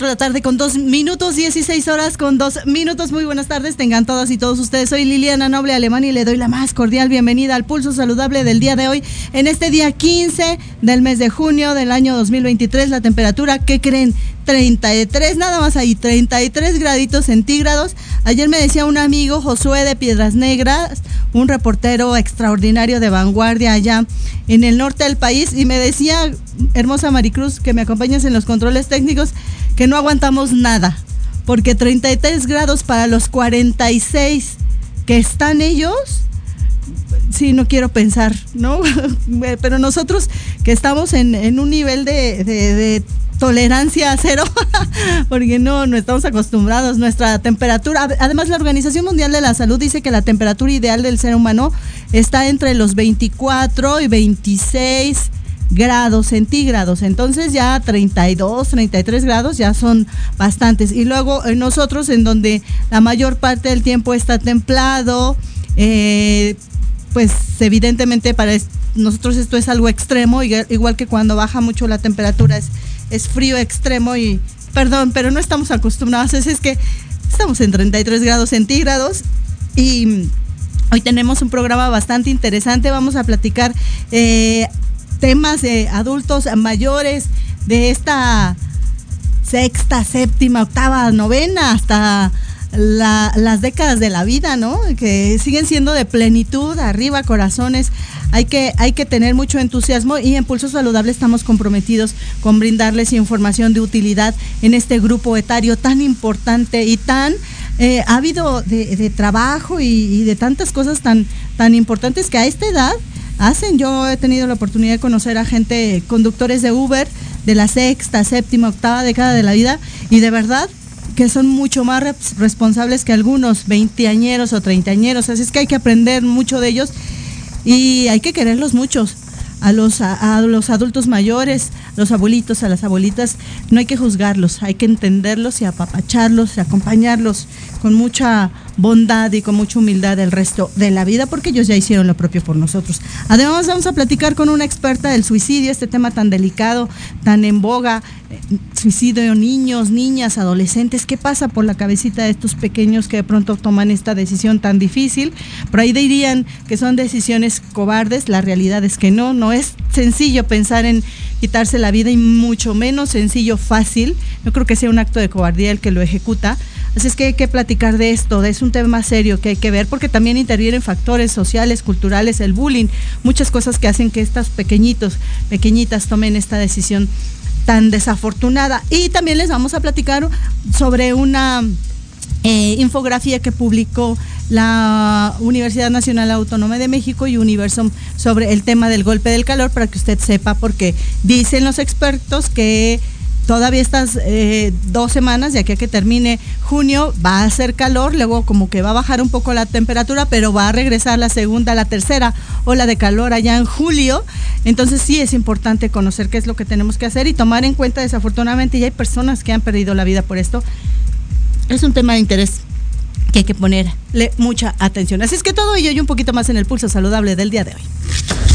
4 de la tarde con 2 minutos, 16 horas con 2 minutos. Muy buenas tardes, tengan todas y todos ustedes. Soy Liliana Noble Alemán y le doy la más cordial bienvenida al Pulso Saludable del día de hoy. En este día 15 del mes de junio del año 2023, la temperatura, ¿qué creen? 33, nada más ahí, 33 graditos centígrados. Ayer me decía un amigo, Josué de Piedras Negras, un reportero extraordinario de vanguardia allá en el norte del país, y me decía, hermosa Maricruz, que me acompañas en los controles técnicos, que no aguantamos nada, porque 33 grados para los 46 que están ellos, sí, no quiero pensar, ¿no? Pero nosotros que estamos en, un nivel de, tolerancia cero, porque no, no estamos acostumbrados. Nuestra temperatura, además la Organización Mundial de la Salud dice que la temperatura ideal del ser humano está entre los 24 y 26 grados centígrados. Entonces ya 32, 33 grados ya son bastantes. Y luego eh, nosotros en donde la mayor parte del tiempo está templado, eh, pues evidentemente para nosotros esto es algo extremo, igual que cuando baja mucho la temperatura es, es frío extremo y, perdón, pero no estamos acostumbrados, es, es que estamos en 33 grados centígrados y hoy tenemos un programa bastante interesante, vamos a platicar eh, temas de adultos mayores de esta sexta, séptima, octava, novena, hasta las décadas de la vida, ¿no? Que siguen siendo de plenitud, arriba, corazones. Hay que, hay que tener mucho entusiasmo y en Pulso Saludable estamos comprometidos con brindarles información de utilidad en este grupo etario tan importante y tan eh, ávido de, trabajo y, y, de tantas cosas tan, tan importantes que a esta edad hacen. Yo he tenido la oportunidad de conocer a gente, conductores de Uber, de la sexta, séptima, octava década de la vida, y de verdad que son mucho más responsables que algunos veinteañeros o treintañeros. Así es que hay que aprender mucho de ellos y hay que quererlos muchos. A los, a, los adultos mayores, los abuelitos, a las abuelitas, no hay que juzgarlos, hay que entenderlos y apapacharlos y acompañarlos con mucha bondad y con mucha humildad el resto de la vida, porque ellos ya hicieron lo propio por nosotros. Además, vamos a platicar con una experta del suicidio, este tema tan delicado, tan en boga, eh, suicidio niños, niñas, adolescentes, ¿qué pasa por la cabecita de estos pequeños que de pronto toman esta decisión tan difícil? Por ahí dirían que son decisiones cobardes, la realidad es que no, no es sencillo pensar en quitarse la vida y mucho menos sencillo, fácil. No creo que sea un acto de cobardía el que lo ejecuta, Así es que hay que platicar de esto, es un tema serio que hay que ver porque también intervienen factores sociales, culturales, el bullying, muchas cosas que hacen que estas pequeñitos, pequeñitas tomen esta decisión tan desafortunada. Y también les vamos a platicar sobre una eh, infografía que publicó la Universidad Nacional Autónoma de México y Universum sobre el tema del golpe del calor para que usted sepa porque dicen los expertos que todavía estas eh, dos semanas, de aquí a que termine junio, va a hacer calor, luego como que va a bajar un poco la temperatura, pero va a regresar la segunda, la tercera ola de calor allá en julio. Entonces sí es importante conocer qué es lo que tenemos que hacer y tomar en cuenta, desafortunadamente, ya hay personas que han perdido la vida por esto. Es un tema de interés que hay que ponerle mucha atención. Así es que todo ello y un poquito más en el pulso saludable del día de hoy.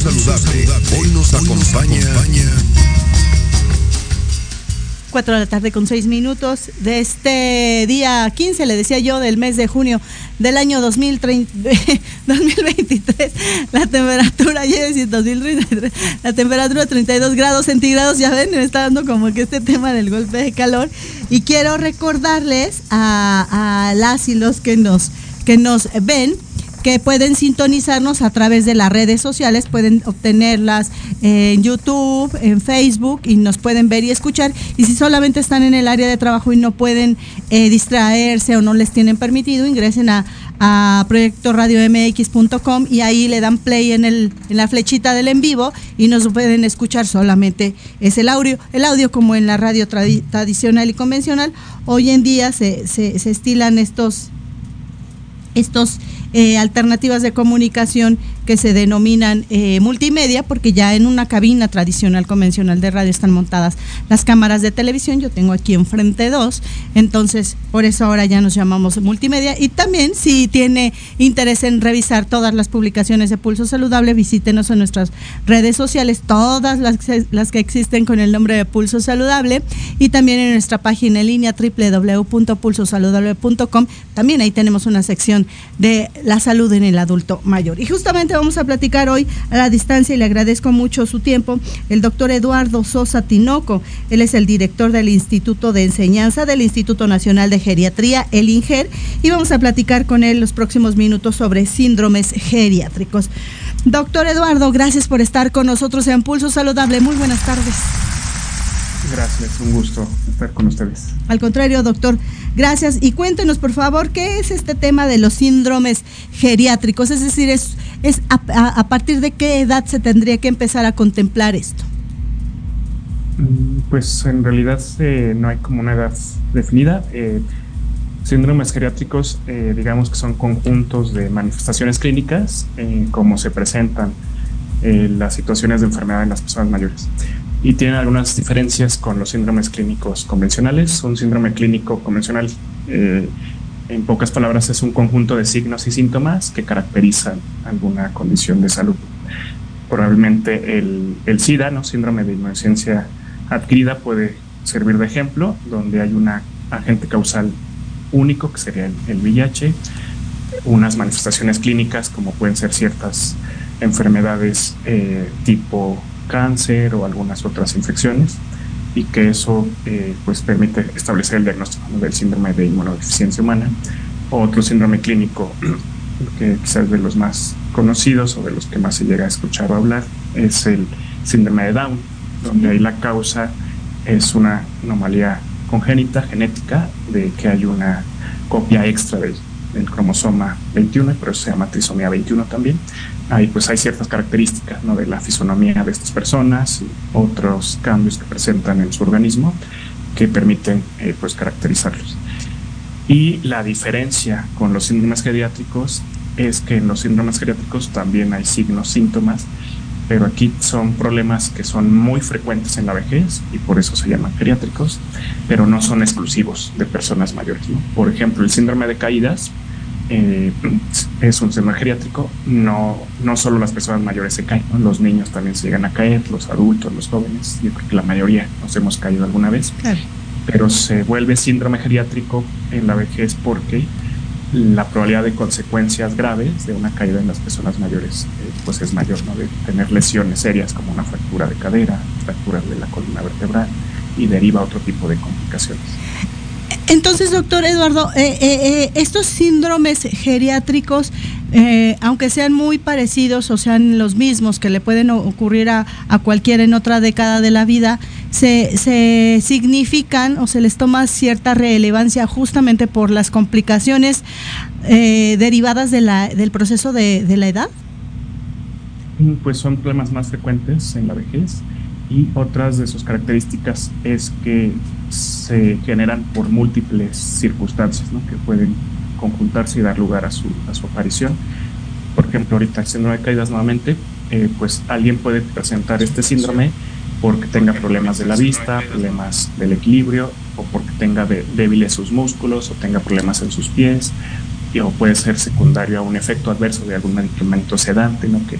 Saludable. Hoy nos acompaña 4 de la tarde con 6 minutos de este día 15, le decía yo, del mes de junio del año 2030, 2023. La temperatura, ya decir 2033, la temperatura 32 grados centígrados, ya ven, me está dando como que este tema del golpe de calor. Y quiero recordarles a, a las y los que nos, que nos ven que pueden sintonizarnos a través de las redes sociales, pueden obtenerlas en YouTube, en Facebook y nos pueden ver y escuchar. Y si solamente están en el área de trabajo y no pueden eh, distraerse o no les tienen permitido, ingresen a, a proyectoradiomx.com y ahí le dan play en, el, en la flechita del en vivo y nos pueden escuchar solamente es el audio, el audio como en la radio tradicional y convencional. Hoy en día se, se, se estilan estos estos eh, alternativas de comunicación que se denominan eh, multimedia, porque ya en una cabina tradicional convencional de radio están montadas las cámaras de televisión. Yo tengo aquí enfrente dos, entonces por eso ahora ya nos llamamos multimedia. Y también, si tiene interés en revisar todas las publicaciones de Pulso Saludable, visítenos en nuestras redes sociales, todas las, las que existen con el nombre de Pulso Saludable, y también en nuestra página en línea www.pulsosaludable.com. También ahí tenemos una sección de la salud en el adulto mayor. Y justamente vamos a platicar hoy a la distancia y le agradezco mucho su tiempo el doctor Eduardo Sosa Tinoco. Él es el director del Instituto de Enseñanza del Instituto Nacional de Geriatría, el INGER, y vamos a platicar con él los próximos minutos sobre síndromes geriátricos. Doctor Eduardo, gracias por estar con nosotros en Pulso Saludable. Muy buenas tardes. Gracias, un gusto estar con ustedes. Al contrario, doctor, gracias. Y cuéntenos, por favor, ¿qué es este tema de los síndromes geriátricos? Es decir, es, es a, partir de qué edad se tendría que empezar a contemplar esto. Pues en realidad eh, no hay como una edad definida. Eh, síndromes geriátricos, eh, digamos que son conjuntos de manifestaciones clínicas, como se presentan las situaciones de enfermedad en las personas mayores y tiene algunas diferencias con los síndromes clínicos convencionales. Un síndrome clínico convencional, eh, en pocas palabras, es un conjunto de signos y síntomas que caracterizan alguna condición de salud. Probablemente el, el SIDA, ¿no? síndrome de inmunodeficiencia adquirida, puede servir de ejemplo, donde hay un agente causal único, que sería el, el VIH, unas manifestaciones clínicas como pueden ser ciertas enfermedades eh, tipo cáncer o algunas otras infecciones y que eso eh, pues permite establecer el diagnóstico del síndrome de inmunodeficiencia humana. Otro síndrome clínico que quizás de los más conocidos o de los que más se llega a escuchar o hablar es el síndrome de Down, donde ahí la causa es una anomalía congénita genética de que hay una copia extra del, del cromosoma 21, pero se llama trisomía 21 también, ahí pues hay ciertas características ¿no? de la fisonomía de estas personas otros cambios que presentan en su organismo que permiten eh, pues caracterizarlos. Y la diferencia con los síndromes geriátricos es que en los síndromes geriátricos también hay signos, síntomas, pero aquí son problemas que son muy frecuentes en la vejez y por eso se llaman geriátricos, pero no son exclusivos de personas mayores. Por ejemplo, el síndrome de caídas eh, es un síndrome geriátrico, no, no solo las personas mayores se caen, los niños también se llegan a caer, los adultos, los jóvenes, yo creo que la mayoría nos hemos caído alguna vez, pero se vuelve síndrome geriátrico en la vejez porque la probabilidad de consecuencias graves de una caída en las personas mayores eh, pues es mayor, ¿no? de tener lesiones serias como una fractura de cadera, fracturas de la columna vertebral y deriva otro tipo de complicaciones. Entonces, doctor Eduardo, eh, eh, eh, estos síndromes geriátricos, aunque sean muy parecidos o sean los mismos que le pueden ocurrir a, cualquiera en otra década de la vida, se, significan o se les toma cierta relevancia justamente por las complicaciones derivadas del proceso de, de la edad? Pues son problemas más frecuentes en la vejez y otras de sus características es que se generan por múltiples circunstancias que pueden conjuntarse y dar lugar a su, a su aparición. Por ejemplo, ahorita el síndrome de caídas nuevamente, eh, pues alguien puede presentar este síndrome porque tenga problemas de la vista, problemas del equilibrio, o porque tenga débiles sus músculos, o tenga problemas en sus pies, o puede ser secundario a un efecto adverso de algún medicamento sedante, ¿no? que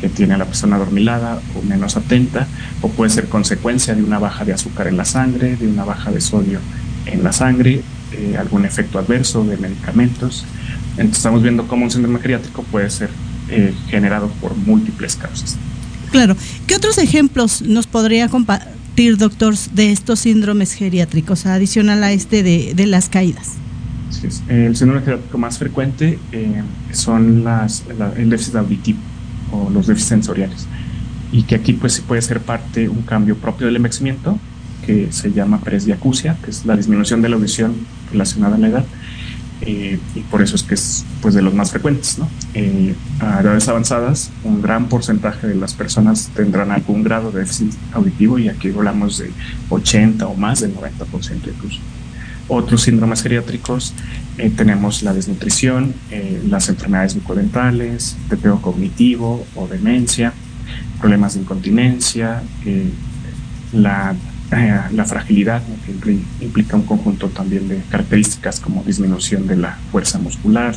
que tiene la persona dormilada o menos atenta, o puede ser consecuencia de una baja de azúcar en la sangre, de una baja de sodio en la sangre, eh, algún efecto adverso de medicamentos. Entonces estamos viendo cómo un síndrome geriátrico puede ser eh, generado por múltiples causas. Claro. ¿Qué otros ejemplos nos podría compartir, doctor, de estos síndromes geriátricos, adicional a este de, las caídas? El síndrome geriátrico más frecuente eh, son las, el déficit auditivo o los déficits sensoriales. Y que aquí pues sí puede ser parte un cambio propio del envejecimiento que se llama presbiacusia, que es la disminución de la audición relacionada a la edad. Eh, y por eso es que es pues de los más frecuentes. ¿no? Eh, a edades avanzadas, un gran porcentaje de las personas tendrán algún grado de déficit auditivo y aquí hablamos de 80 o más del 90% incluso. Otros síndromes geriátricos eh, tenemos la desnutrición, eh, las enfermedades bucodentales, teteo cognitivo o demencia, problemas de incontinencia, eh, la, la, fragilidad, que implica un conjunto también de características como disminución de la fuerza muscular,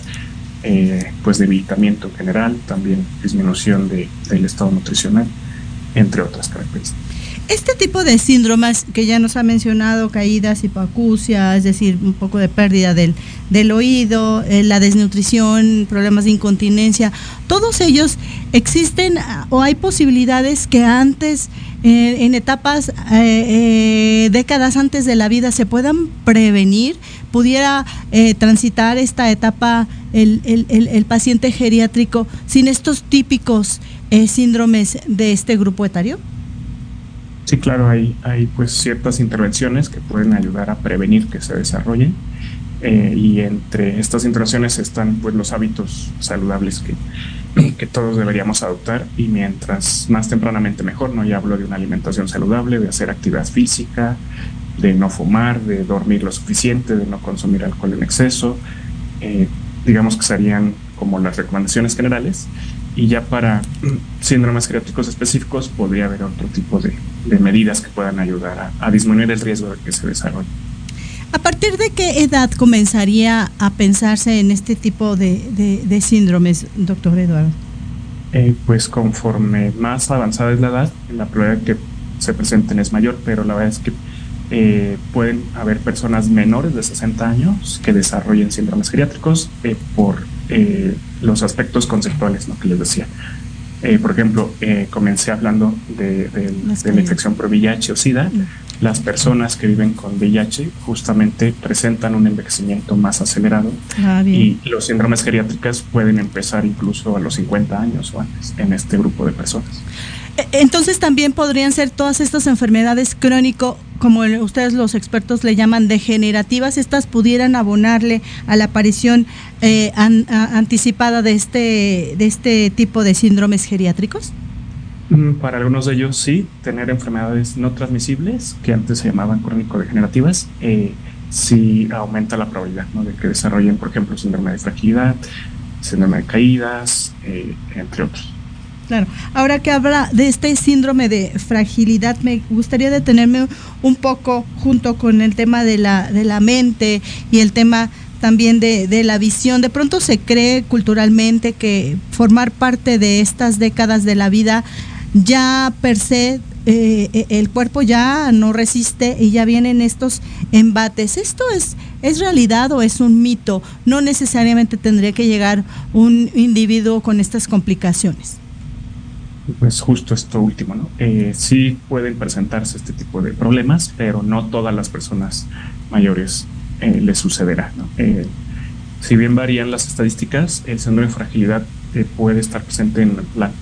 pues debilitamiento en general, también disminución de, del estado nutricional, entre otras características. Este tipo de síndromes que ya nos ha mencionado, caídas, hipoacusia, es decir, un poco de pérdida del, del oído, eh, la desnutrición, problemas de incontinencia, todos ellos existen o hay posibilidades que antes, eh, en etapas, eh, décadas antes de la vida, se puedan prevenir, pudiera transitar esta etapa el, el, el, paciente geriátrico sin estos típicos síndromes de este grupo etario? Sí, claro, hay, hay pues ciertas intervenciones que pueden ayudar a prevenir que se desarrollen. Eh, y entre estas intervenciones están pues los hábitos saludables que, que todos deberíamos adoptar y mientras más tempranamente mejor, ¿no? Ya hablo de una alimentación saludable, de hacer actividad física, de no fumar, de dormir lo suficiente, de no consumir alcohol en exceso, eh, digamos que serían como las recomendaciones generales y ya para síndromes geriátricos específicos podría haber otro tipo de, medidas que puedan ayudar a, disminuir el riesgo de que se desarrolle. ¿A partir de qué edad comenzaría a pensarse en este tipo de, síndromes, doctor Eduardo? Eh, pues conforme más avanzada es la edad, la probabilidad de que se presenten es mayor, pero la verdad es que eh, pueden haber personas menores de 60 años que desarrollen síndromes geriátricos eh, por eh, los aspectos conceptuales ¿no? que les decía. Eh, por ejemplo, eh, comencé hablando de, la infección por VIH o SIDA. Las personas que viven con VIH justamente presentan un envejecimiento más acelerado ah, y los síndromes geriátricos pueden empezar incluso a los 50 años o antes en este grupo de personas. E, entonces también podrían ser todas estas enfermedades crónico, como ustedes los expertos le llaman degenerativas, estas pudieran abonarle a la aparición eh, anticipada de este, de este tipo de síndromes geriátricos. Mm, para algunos de ellos sí, tener enfermedades no transmisibles, que antes se llamaban crónico-degenerativas, eh, sí aumenta la probabilidad de que desarrollen, por ejemplo, síndrome de fragilidad, síndrome de caídas, eh, entre otros. Claro. Ahora que habla de este síndrome de fragilidad, me gustaría detenerme un poco junto con el tema de la, de la mente y el tema también de, de, la visión. De pronto se cree culturalmente que formar parte de estas décadas de la vida ya per se eh, eh, el cuerpo ya no resiste y ya vienen estos embates. ¿Esto es, es realidad o es un mito? No necesariamente tendría que llegar un individuo con estas complicaciones pues justo esto último, ¿no? Eh, sí pueden presentarse este tipo de problemas, pero no todas las personas mayores eh, les sucederá, ¿no? Eh, si bien varían las estadísticas, el síndrome de fragilidad puede estar presente en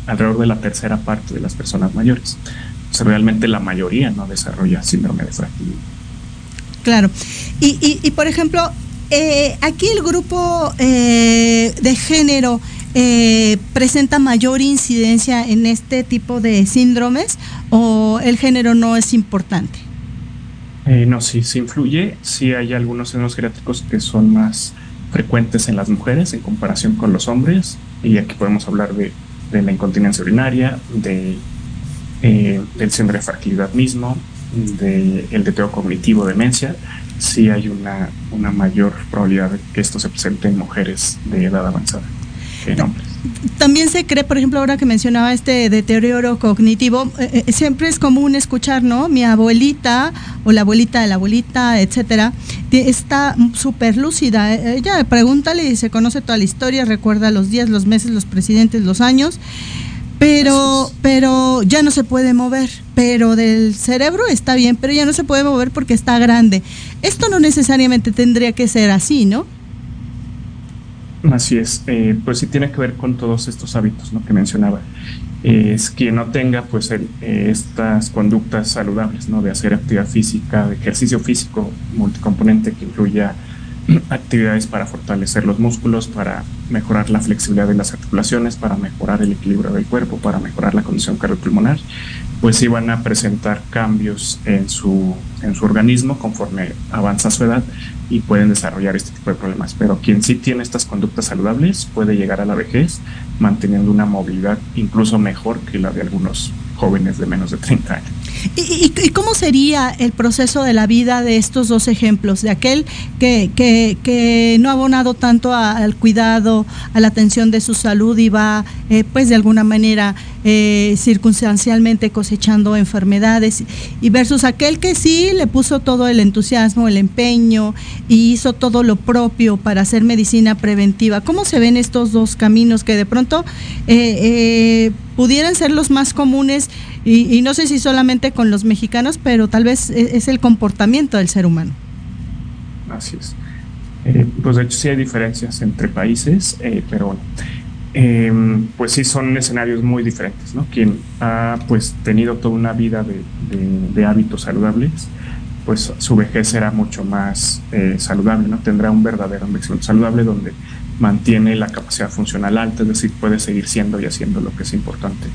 alrededor de la tercera parte de las personas mayores. O sea, realmente la mayoría no desarrolla síndrome de fragilidad. Claro. Y, y, por ejemplo, aquí el grupo de género eh, presenta mayor incidencia en este tipo de síndromes o el género no es importante? Eh, no, sí, sí influye. Sí hay algunos síndromes geriátricos que son más frecuentes en las mujeres en comparación con los hombres. Y aquí podemos hablar de, la incontinencia urinaria, de, eh, del síndrome de fragilidad mismo, del de deteo cognitivo, demencia. Sí hay una, una mayor probabilidad de que esto se presente en mujeres de edad avanzada. También se cree, por ejemplo, ahora que mencionaba este deterioro cognitivo, eh, eh, siempre es común escuchar, ¿no? Mi abuelita o la abuelita de la abuelita, etcétera, está súper lúcida. Ella pregúntale y se conoce toda la historia, recuerda los días, los meses, los presidentes, los años pero pero ya no se puede mover pero del cerebro está bien pero ya no se puede mover porque está grande esto no necesariamente tendría que ser así no así es eh, pues sí tiene que ver con todos estos hábitos ¿no? que mencionaba. Es quien no tenga pues eh, estas conductas saludables no de hacer actividad física de ejercicio físico multicomponente que incluya actividades para fortalecer los músculos, para mejorar la flexibilidad de las articulaciones, para mejorar el equilibrio del cuerpo, para mejorar la condición cardiopulmonar, pues van a presentar cambios en su, en su organismo conforme avanza su edad y pueden desarrollar este tipo de problemas. Pero quien sí tiene estas conductas saludables puede llegar a la vejez manteniendo una movilidad incluso mejor que la de algunos jóvenes de menos de 30 años. ¿Y, cómo sería el proceso de la vida de estos dos ejemplos? De aquel que, que, no ha abonado tanto al cuidado, a la atención de su salud y va, eh, pues de alguna manera, eh, circunstancialmente cosechando enfermedades, y versus aquel que sí le puso todo el entusiasmo, el empeño y hizo todo lo propio para hacer medicina preventiva. ¿Cómo se ven estos dos caminos que de pronto eh, pudieran ser los más comunes? Y, no sé si solamente con los mexicanos, pero tal vez e, es, el comportamiento del ser humano. Así es. Eh, pues de hecho sí hay diferencias entre países, eh, pero em, pues sí son escenarios muy diferentes, ¿no? Quien ha pues tenido toda una vida de, hábitos saludables, pues su vejez será mucho más eh, saludable, ¿no? Tendrá un verdadero envejecimiento saludable donde mantiene la capacidad funcional alta, es decir, puede seguir siendo y haciendo lo que es importante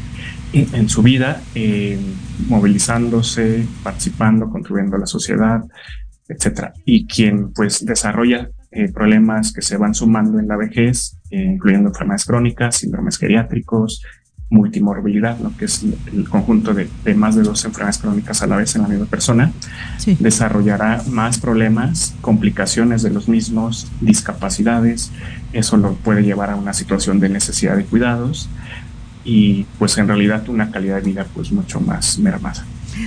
en su vida, eh, movilizándose, participando, contribuyendo a la sociedad, etcétera. Y quien pues desarrolla eh, problemas que se van sumando en la vejez, eh, incluyendo enfermedades crónicas, síndromes geriátricos, multimorbilidad, lo que es el conjunto de, más de dos enfermedades crónicas a la vez en la misma persona, desarrollará más problemas, complicaciones de los mismos, discapacidades, eso lo puede llevar a una situación de necesidad de cuidados, y pues en realidad una calidad de vida pues mucho más mermada.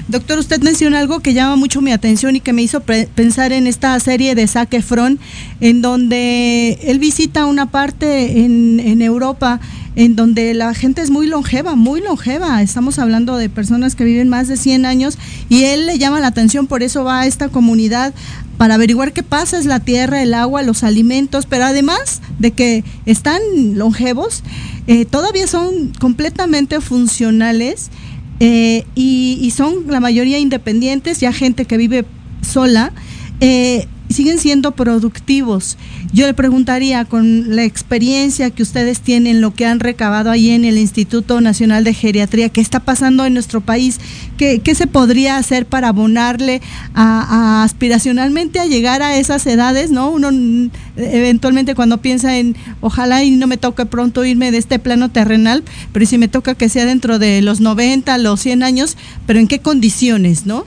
Doctor, usted menciona algo que llama mucho mi atención y que me hizo pensar en esta serie de Zac Efron, en donde él visita una parte en, Europa en donde la gente es muy longeva, muy longeva. Estamos hablando de personas que viven más de 100 años y él le llama la atención, por eso va a esta comunidad para averiguar qué pasa, es la tierra, el agua, los alimentos, pero además de que están longevos, eh, todavía son completamente funcionales eh, y, son la mayoría independientes, ya gente que vive sola. Eh, siguen siendo productivos. Yo le preguntaría, con la experiencia que ustedes tienen, lo que han recabado ahí en el Instituto Nacional de Geriatría, ¿qué está pasando en nuestro país? ¿Qué, se podría hacer para abonarle a, aspiracionalmente a llegar a esas edades? ¿no? Uno eventualmente cuando piensa en, ojalá y no me toque pronto irme de este plano terrenal, pero si me toca que sea dentro de los 90, los 100 años, pero ¿en qué condiciones? ¿no?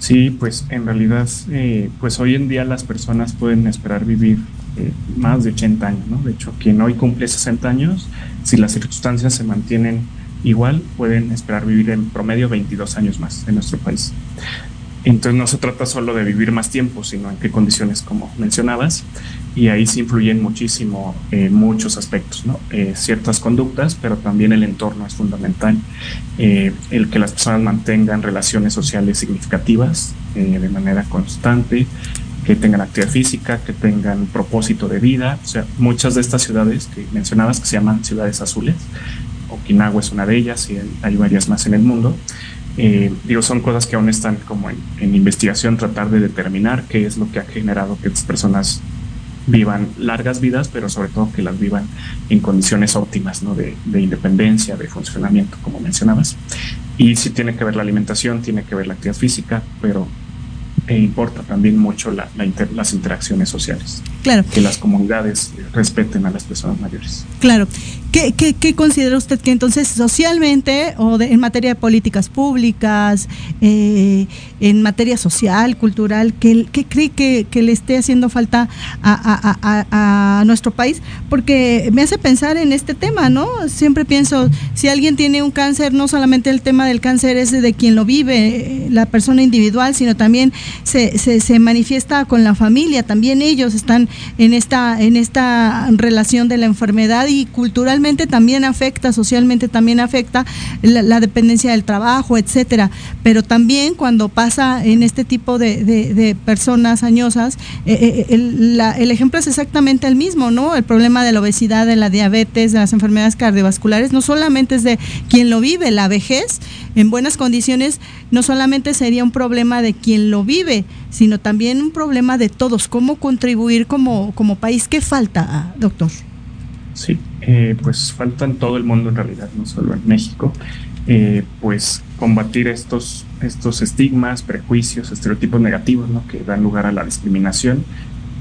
Sí, pues en realidad, eh, pues hoy en día las personas pueden esperar vivir eh, más de 80 años, ¿no? De hecho, quien hoy cumple 60 años, si las circunstancias se mantienen igual, pueden esperar vivir en promedio 22 años más en nuestro país. Entonces no se trata solo de vivir más tiempo, sino en qué condiciones, como mencionabas, y ahí se influyen muchísimo eh, muchos aspectos, ¿no? Eh, ciertas conductas, pero también el entorno es fundamental. Eh, el que las personas mantengan relaciones sociales significativas de manera constante, que tengan actividad física, que tengan propósito de vida. O sea, muchas de estas ciudades que mencionabas, que se llaman ciudades azules, Okinawa es una de ellas y hay varias más en el mundo, eh, digo, son cosas que aún están como en, investigación, tratar de determinar qué es lo que ha generado que estas personas vivan largas vidas, pero sobre todo que las vivan en condiciones óptimas, ¿no? De, independencia, de funcionamiento, como mencionabas. Y sí tiene que ver la alimentación, tiene que ver la actividad física, pero e importa también mucho la, las interacciones sociales. Claro. Que las comunidades respeten a las personas mayores. Claro. ¿Qué, qué, considera usted que entonces socialmente o en materia de políticas públicas, eh, en materia social, cultural, qué, cree que, le esté haciendo falta a, nuestro país? Porque me hace pensar en este tema, ¿no? Siempre pienso, si alguien tiene un cáncer, no solamente el tema del cáncer es de quien lo vive, la persona individual, sino también se, se, se manifiesta con la familia, también ellos están en esta, en esta relación de la enfermedad y cultural también afecta, socialmente también afecta la, dependencia del trabajo, etcétera. Pero también cuando pasa en este tipo de, personas añosas, eh, eh, el, ejemplo es exactamente el mismo, ¿no? El problema de la obesidad, de la diabetes, de las enfermedades cardiovasculares, no solamente es de quien lo vive, la vejez en buenas condiciones, no solamente sería un problema de quien lo vive, sino también un problema de todos. ¿Cómo contribuir como, como país? ¿Qué falta, doctor? Sí, eh, pues falta en todo el mundo en realidad, no solo en México, eh, pues combatir estos, estos estigmas, prejuicios, estereotipos negativos ¿no? que dan lugar a la discriminación,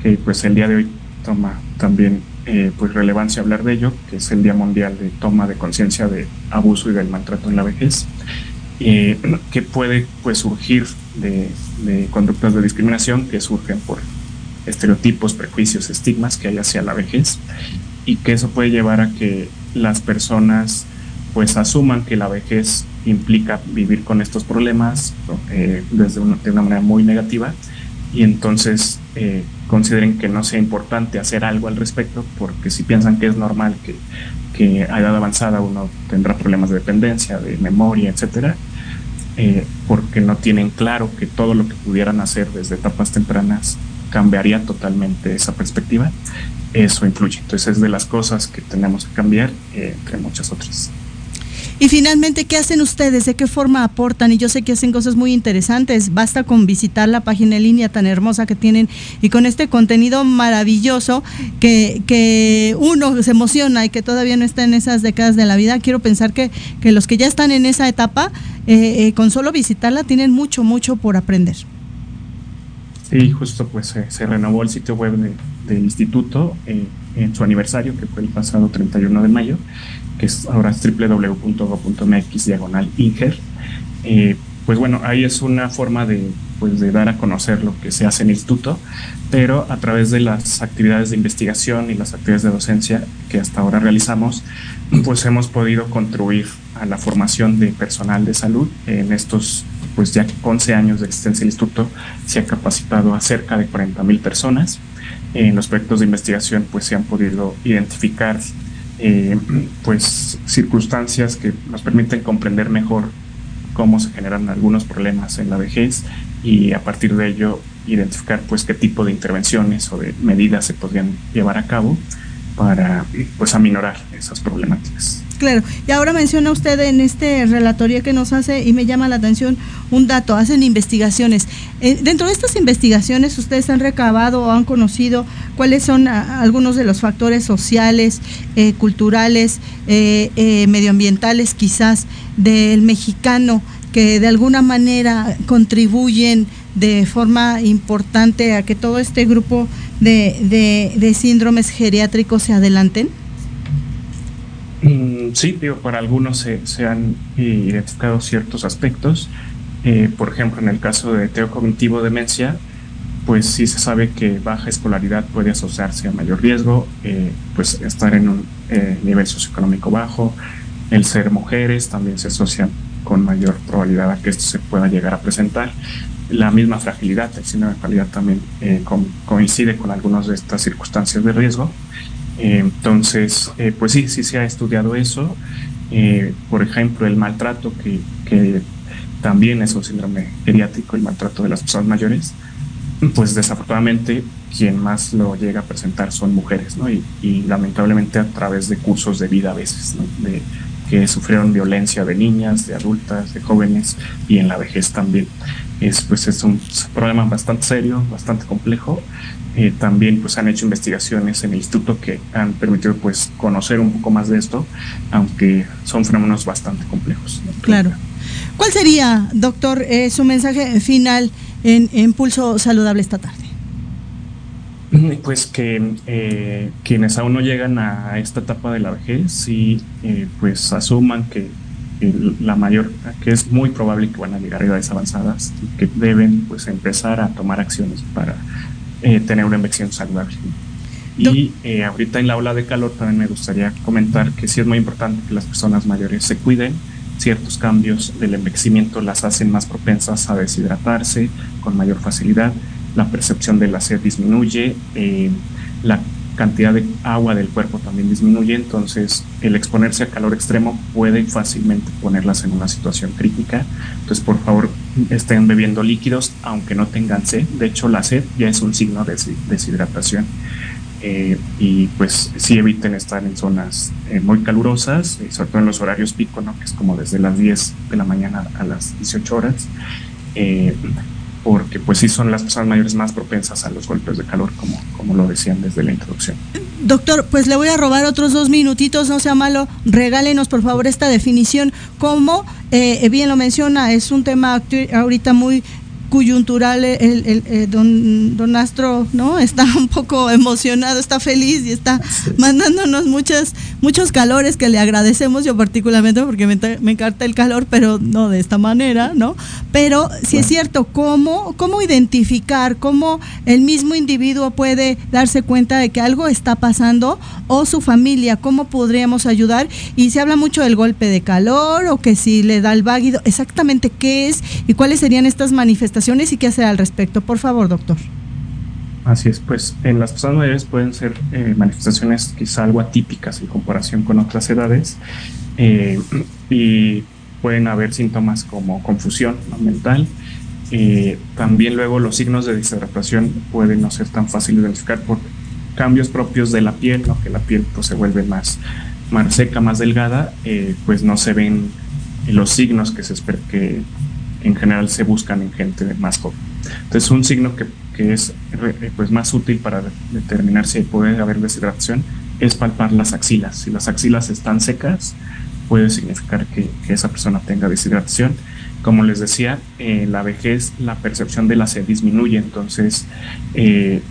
que pues el día de hoy toma también eh, pues relevancia hablar de ello, que es el Día Mundial de Toma de Conciencia de Abuso y del Maltrato en la Vejez, que puede pues surgir de, de conductas de discriminación que surgen por estereotipos, prejuicios, estigmas que hay hacia la vejez y que eso puede llevar a que las personas pues asuman que la vejez implica vivir con estos problemas eh, desde de una manera muy negativa. Y entonces eh, consideren que no sea importante hacer algo al respecto porque si piensan que es normal que, que a edad avanzada uno tendrá problemas de dependencia, de memoria, etcétera, eh, porque no tienen claro que todo lo que pudieran hacer desde etapas tempranas cambiaría totalmente esa perspectiva eso influye. Entonces es de las cosas que tenemos que cambiar, eh, entre muchas otras. Y finalmente, ¿qué hacen ustedes? ¿De qué forma aportan? Y yo sé que hacen cosas muy interesantes. Basta con visitar la página en línea tan hermosa que tienen y con este contenido maravilloso que, que uno se emociona y que todavía no está en esas décadas de la vida. Quiero pensar que, que los que ya están en esa etapa, eh, eh, con solo visitarla, tienen mucho, mucho por aprender. Sí, justo pues se renovó el sitio web de, del instituto eh, en su aniversario, que fue el pasado 31 de mayo, que es ahora es www.go.mx diagonal Inger. Eh, pues bueno, ahí es una forma de, pues, de dar a conocer lo que se hace en el instituto, pero a través de las actividades de investigación y las actividades de docencia que hasta ahora realizamos, pues hemos podido contribuir a la formación de personal de salud en estos pues ya 11 años de existencia del instituto se ha capacitado a cerca de 40 mil personas en los proyectos de investigación pues se han podido identificar eh, pues circunstancias que nos permiten comprender mejor cómo se generan algunos problemas en la vejez y a partir de ello identificar pues qué tipo de intervenciones o de medidas se podrían llevar a cabo para pues aminorar esas problemáticas. Claro, y ahora menciona usted en este relatorio que nos hace y me llama la atención un dato, hacen investigaciones. Eh, dentro de estas investigaciones ustedes han recabado o han conocido cuáles son ah, algunos de los factores sociales, eh, culturales, eh, medioambientales quizás del mexicano que de alguna manera contribuyen de forma importante a que todo este grupo de, de síndromes geriátricos se adelanten? Mm, sí, digo, para algunos se, se han identificado ciertos aspectos. Eh, por ejemplo, en el caso de teocognitivo demencia, pues sí se sabe que baja escolaridad puede asociarse a mayor riesgo, eh, pues estar en un eh, nivel socioeconómico bajo, el ser mujeres también se asocia con mayor probabilidad a que esto se pueda llegar a presentar. La misma fragilidad, el síndrome de fragilidad también coincide con algunas de estas circunstancias de riesgo. Entonces, eh, pues sí, sí se ha estudiado eso. Eh, por ejemplo, el maltrato, que, que, también es un síndrome geriátrico, el maltrato de las personas mayores, pues desafortunadamente quien más lo llega a presentar son mujeres, ¿no? Y, y lamentablemente a través de cursos de vida a veces, ¿no? De, que sufrieron violencia de niñas, de adultas, de jóvenes y en la vejez también. Es, pues, es un problema bastante serio, bastante complejo eh, también pues han hecho investigaciones en el instituto que han permitido pues conocer un poco más de esto, aunque son fenómenos bastante complejos. Claro. ¿Cuál sería, doctor, eh, su mensaje final en, en Pulso Saludable esta tarde? Pues que eh, quienes aún no llegan a esta etapa de la vejez, sí, eh, pues asuman que la mayor, que es muy probable que van a llegar a edades avanzadas y que deben pues empezar a tomar acciones para eh, tener una envejecimiento saludable. Y ahorita en la ola de calor también me gustaría comentar que sí es muy importante que las personas mayores se cuiden. Ciertos cambios del envejecimiento las hacen más propensas a deshidratarse con mayor facilidad la percepción de la sed disminuye, eh, la cantidad de agua del cuerpo también disminuye, entonces el exponerse a calor extremo puede fácilmente ponerlas en una situación crítica. Entonces, por favor, estén bebiendo líquidos aunque no tengan sed. De hecho, la sed ya es un signo de deshidratación. Eh, y pues sí eviten estar en zonas eh, muy calurosas, sobre todo en los horarios pico, ¿no? que es como desde las 10 de la mañana a las 18 horas porque pues sí son las personas mayores más propensas a los golpes de calor, como, como lo decían desde la introducción. Doctor, pues le voy a robar otros dos minutitos, no sea malo, regálenos por favor esta definición, como eh, bien lo menciona, es un tema ahorita muy coyuntural el, eh, don, don Astro no está un poco emocionado está feliz y está mandándonos muchas muchos calores que le agradecemos. Yo particularmente porque me, me encanta el calor pero no de esta manera no pero si es cierto cómo cómo identificar cómo el mismo individuo puede darse cuenta de que algo está pasando o su familia cómo podríamos ayudar y se habla mucho del golpe de calor o que si le da el váguido. Exactamente qué es y cuáles serían estas manifestaciones y qué hacer al respecto. Por favor, doctor. Así es, pues en las personas mayores pueden ser eh, manifestaciones quizá algo atípicas en comparación con otras edades eh, y pueden haber síntomas como confusión mental. Eh, también luego los signos de deshidratación pueden no ser tan fáciles de identificar por cambios propios de la piel, ¿no? que la piel pues, se vuelve más, seca, más delgada, pues no se ven los signos que se que en general se buscan en gente más joven. Entonces, un signo que, que es eh, pues, más útil para determinar si puede haber deshidratación es palpar las axilas. Si las axilas están secas, puede significar que, esa persona tenga deshidratación. Como les decía, eh, la vejez la percepción de la sed disminuye, entonces eh,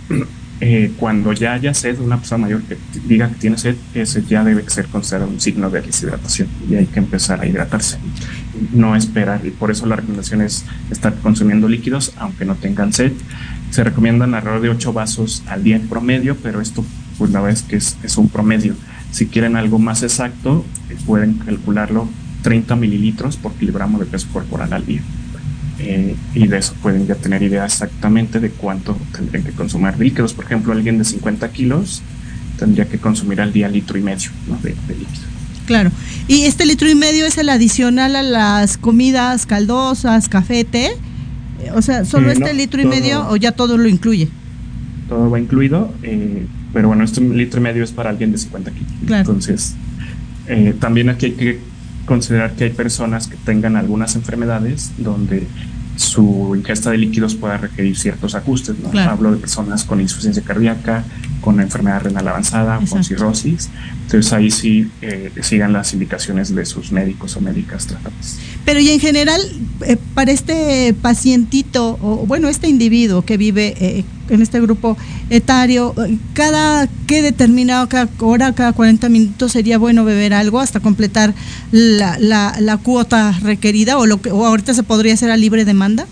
cuando ya haya sed, una persona mayor que diga que tiene sed, ese ya debe ser considerado un signo de deshidratación y hay que empezar a hidratarse, no esperar. Y por eso la recomendación es estar consumiendo líquidos, aunque no tengan sed. Se recomiendan alrededor de 8 vasos al día en promedio, pero esto, pues la verdad es que es, un promedio. Si quieren algo más exacto, eh, pueden calcularlo 30 mililitros por kilogramo de peso corporal al día. Eh, y de eso pueden ya tener idea exactamente de cuánto tendrían que consumir líquidos. Por ejemplo, alguien de 50 kilos tendría que consumir al día litro y medio de, líquido. Claro. ¿Y este litro y medio es el adicional a las comidas caldosas, café, té? O sea, ¿solo este litro y medio o ya todo lo incluye? Todo va incluido, eh, pero bueno, este litro y medio es para alguien de 50 kilos. Entonces, eh, también aquí hay que considerar que hay personas que tengan algunas enfermedades donde su ingesta de líquidos pueda requerir ciertos ajustes. ¿no? Hablo de personas con insuficiencia cardíaca, con enfermedad renal avanzada, con cirrosis. Entonces ahí sí eh, sigan las indicaciones de sus médicos o médicas tratantes. Pero y en general, eh, para este pacientito, o bueno, este individuo que vive eh, en este grupo etario, cada que determinado, cada hora, cada 40 minutos sería bueno beber algo hasta completar la, la, cuota requerida o, lo que, o ahorita se podría hacer a libre demanda?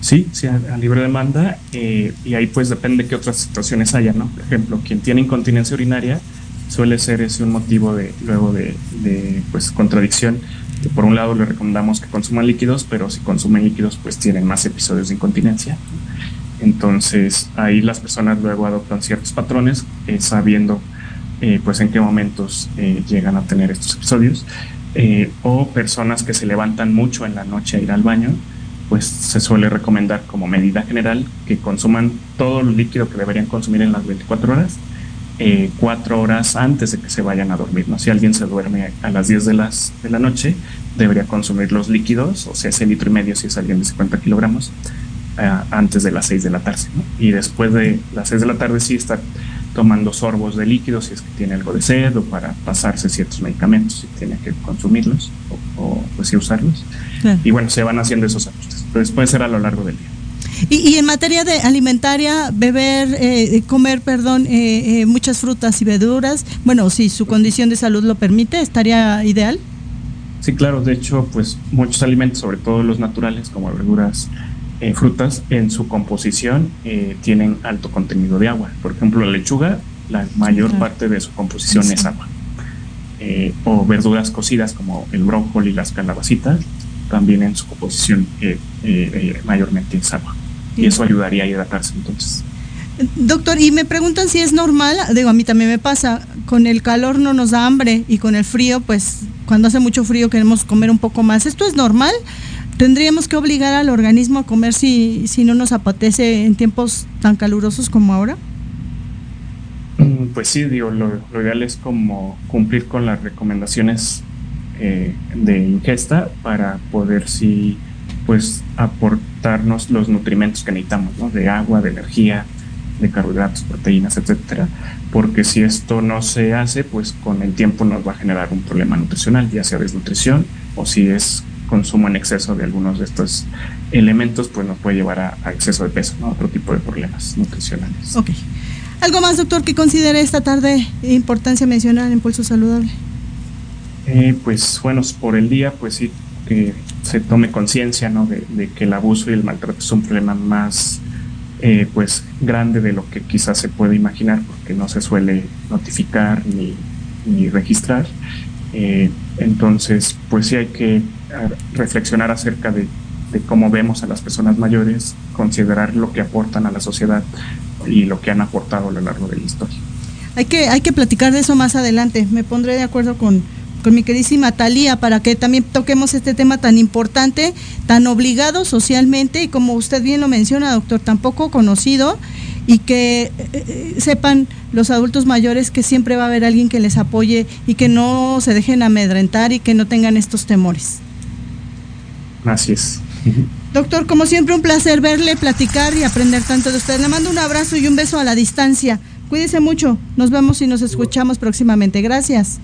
Sí, sí, a, libre demanda eh, y ahí pues depende de qué otras situaciones haya, ¿no? Por ejemplo, quien tiene incontinencia urinaria suele ser ese un motivo de luego de pues contradicción por un lado le recomendamos que consuman líquidos, pero si consumen líquidos pues tienen más episodios de incontinencia. Entonces ahí las personas luego adoptan ciertos patrones eh, sabiendo eh, pues en qué momentos eh, llegan a tener estos episodios. o personas que se levantan mucho en la noche a ir al baño, pues se suele recomendar como medida general que consuman todo el líquido que deberían consumir en las 24 horas cuatro horas antes de que se vayan a dormir. ¿no? Si alguien se duerme a las 10 de, las, de la noche, debería consumir los líquidos, o sea, ese litro y medio si es alguien de 50 kilogramos, eh, antes de las 6 de la tarde. Y después de las 6 de la tarde sí estar tomando sorbos de líquidos si es que tiene algo de sed o para pasarse ciertos medicamentos si tiene que consumirlos o, pues sí usarlos. Y bueno, se van haciendo esos ajustes. Pero puede ser a lo largo del día. Y, en materia de alimentaria, beber, eh, comer, perdón, eh, eh, muchas frutas y verduras, bueno, si su condición de salud lo permite, ¿estaría ideal? Sí, claro, de hecho, pues muchos alimentos, sobre todo los naturales, como verduras, frutas, en su composición tienen alto contenido de agua. Por ejemplo, la lechuga, la mayor parte de su composición es agua. o verduras cocidas como el brócoli, las calabacitas, también en su composición mayormente es agua y eso ayudaría a hidratarse entonces. Doctor, y me preguntan si es normal, digo, a mí también me pasa, con el calor no nos da hambre y con el frío, pues cuando hace mucho frío queremos comer un poco más. ¿Esto es normal? ¿Tendríamos que obligar al organismo a comer si, si no nos apetece en tiempos tan calurosos como ahora? Mm, pues sí, digo, lo, ideal es como cumplir con las recomendaciones eh, de ingesta para poder sí pues aportarnos los nutrimentos que necesitamos, ¿no? De agua, de energía, de carbohidratos, proteínas, etcétera, porque si esto no se hace, pues con el tiempo nos va a generar un problema nutricional, ya sea desnutrición o si es consumo en exceso de algunos de estos elementos, pues nos puede llevar a, exceso de peso, ¿no? Otro tipo de problemas nutricionales. Ok. ¿Algo más, doctor, que considere esta tarde importancia mencionar en Pulso Saludable? Eh, pues bueno, por el día, pues sí, que se tome conciencia ¿no? de, que el abuso y el maltrato es un problema más eh, pues grande de lo que quizás se puede imaginar porque no se suele notificar ni, ni registrar. Eh, entonces, pues sí hay que reflexionar acerca de, cómo vemos a las personas mayores, considerar lo que aportan a la sociedad y lo que han aportado a lo largo de la historia. Hay que, hay que platicar de eso más adelante. Me pondré de acuerdo con, con mi queridísima Talía para que también toquemos este tema tan importante, tan obligado socialmente y como usted bien lo menciona, doctor, tan poco conocido y que eh, eh, sepan los adultos mayores que siempre va a haber alguien que les apoye y que no se dejen amedrentar y que no tengan estos temores. Así es. Doctor, como siempre, un placer verle, platicar y aprender tanto de usted. Le mando un abrazo y un beso a la distancia. Cuídese mucho. Nos vemos y nos escuchamos próximamente. Gracias.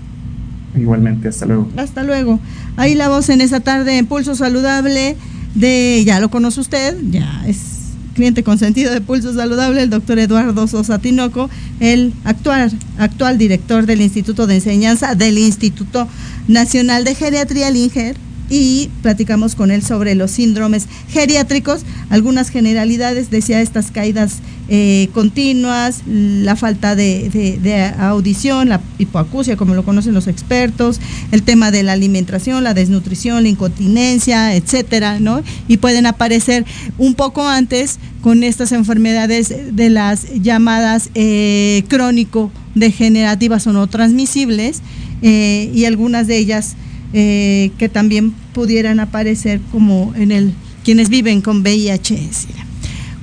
Igualmente, hasta luego. Hasta luego. Ahí la voz en esta tarde en Pulso Saludable de, ya lo conoce usted, ya es cliente consentido de Pulso Saludable, el doctor Eduardo Sosa Tinoco, el actual, actual director del Instituto de Enseñanza del Instituto Nacional de Geriatría, Linger y platicamos con él sobre los síndromes geriátricos, algunas generalidades, decía estas caídas eh, continuas, la falta de, audición, la hipoacusia, como lo conocen los expertos, el tema de la alimentación, la desnutrición, la incontinencia, etcétera, ¿no? Y pueden aparecer un poco antes con estas enfermedades de las llamadas eh, crónico-degenerativas o no transmisibles, eh, y algunas de ellas que también pudieran aparecer como en el quienes viven con VIH.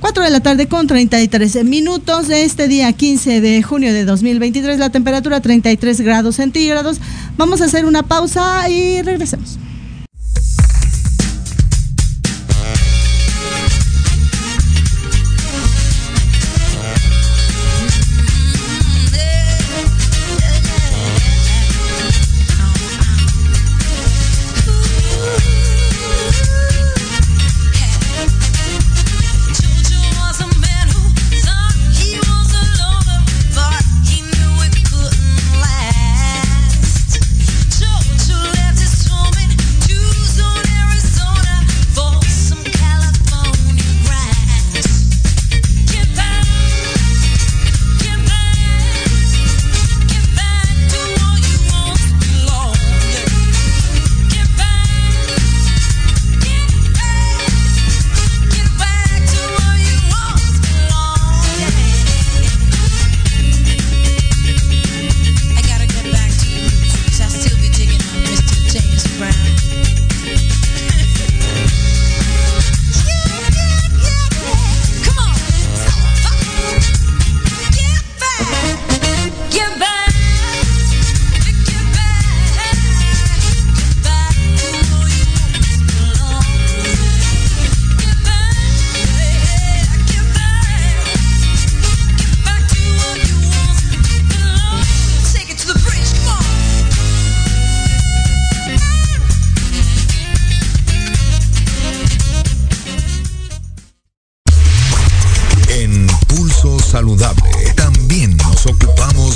4 de la tarde con 33 minutos de este día 15 de junio de 2023, la temperatura 33 grados centígrados. Vamos a hacer una pausa y regresemos.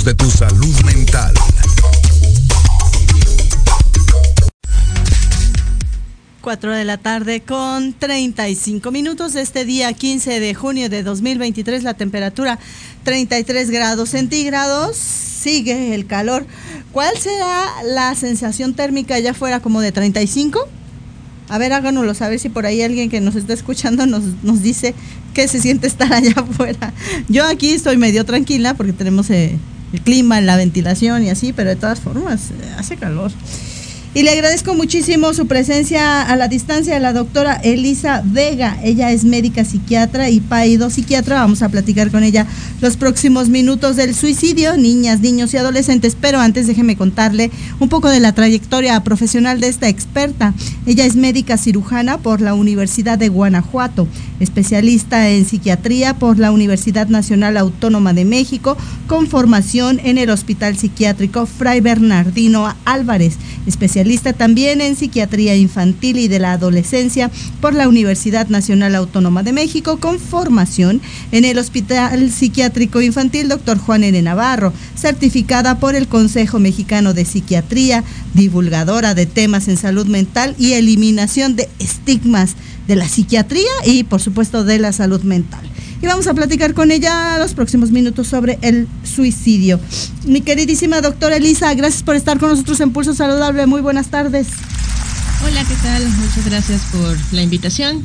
De tu salud mental. Cuatro de la tarde con 35 minutos este día 15 de junio de 2023, la temperatura 33 grados centígrados, sigue el calor. ¿Cuál será la sensación térmica ya fuera como de 35? A ver, háganoslo saber si por ahí alguien que nos está escuchando nos, nos dice qué se siente estar allá afuera. Yo aquí estoy medio tranquila porque tenemos eh, el clima, la ventilación y así, pero de todas formas eh, hace calor. Y le agradezco muchísimo su presencia a la distancia de la doctora Elisa Vega. Ella es médica psiquiatra y paido psiquiatra. Vamos a platicar con ella los próximos minutos del suicidio, niñas, niños y adolescentes. Pero antes déjeme contarle un poco de la trayectoria profesional de esta experta. Ella es médica cirujana por la Universidad de Guanajuato, especialista en psiquiatría por la Universidad Nacional Autónoma de México, con formación en el Hospital Psiquiátrico Fray Bernardino Álvarez, especialista especialista también en psiquiatría infantil y de la adolescencia por la Universidad Nacional Autónoma de México, con formación en el Hospital Psiquiátrico Infantil Dr. Juan N. Navarro, certificada por el Consejo Mexicano de Psiquiatría, divulgadora de temas en salud mental y eliminación de estigmas de la psiquiatría y por supuesto de la salud mental y vamos a platicar con ella los próximos minutos sobre el suicidio. Mi queridísima doctora Elisa, gracias por estar con nosotros en Pulso Saludable. Muy buenas tardes. Hola, ¿qué tal? Muchas gracias por la invitación.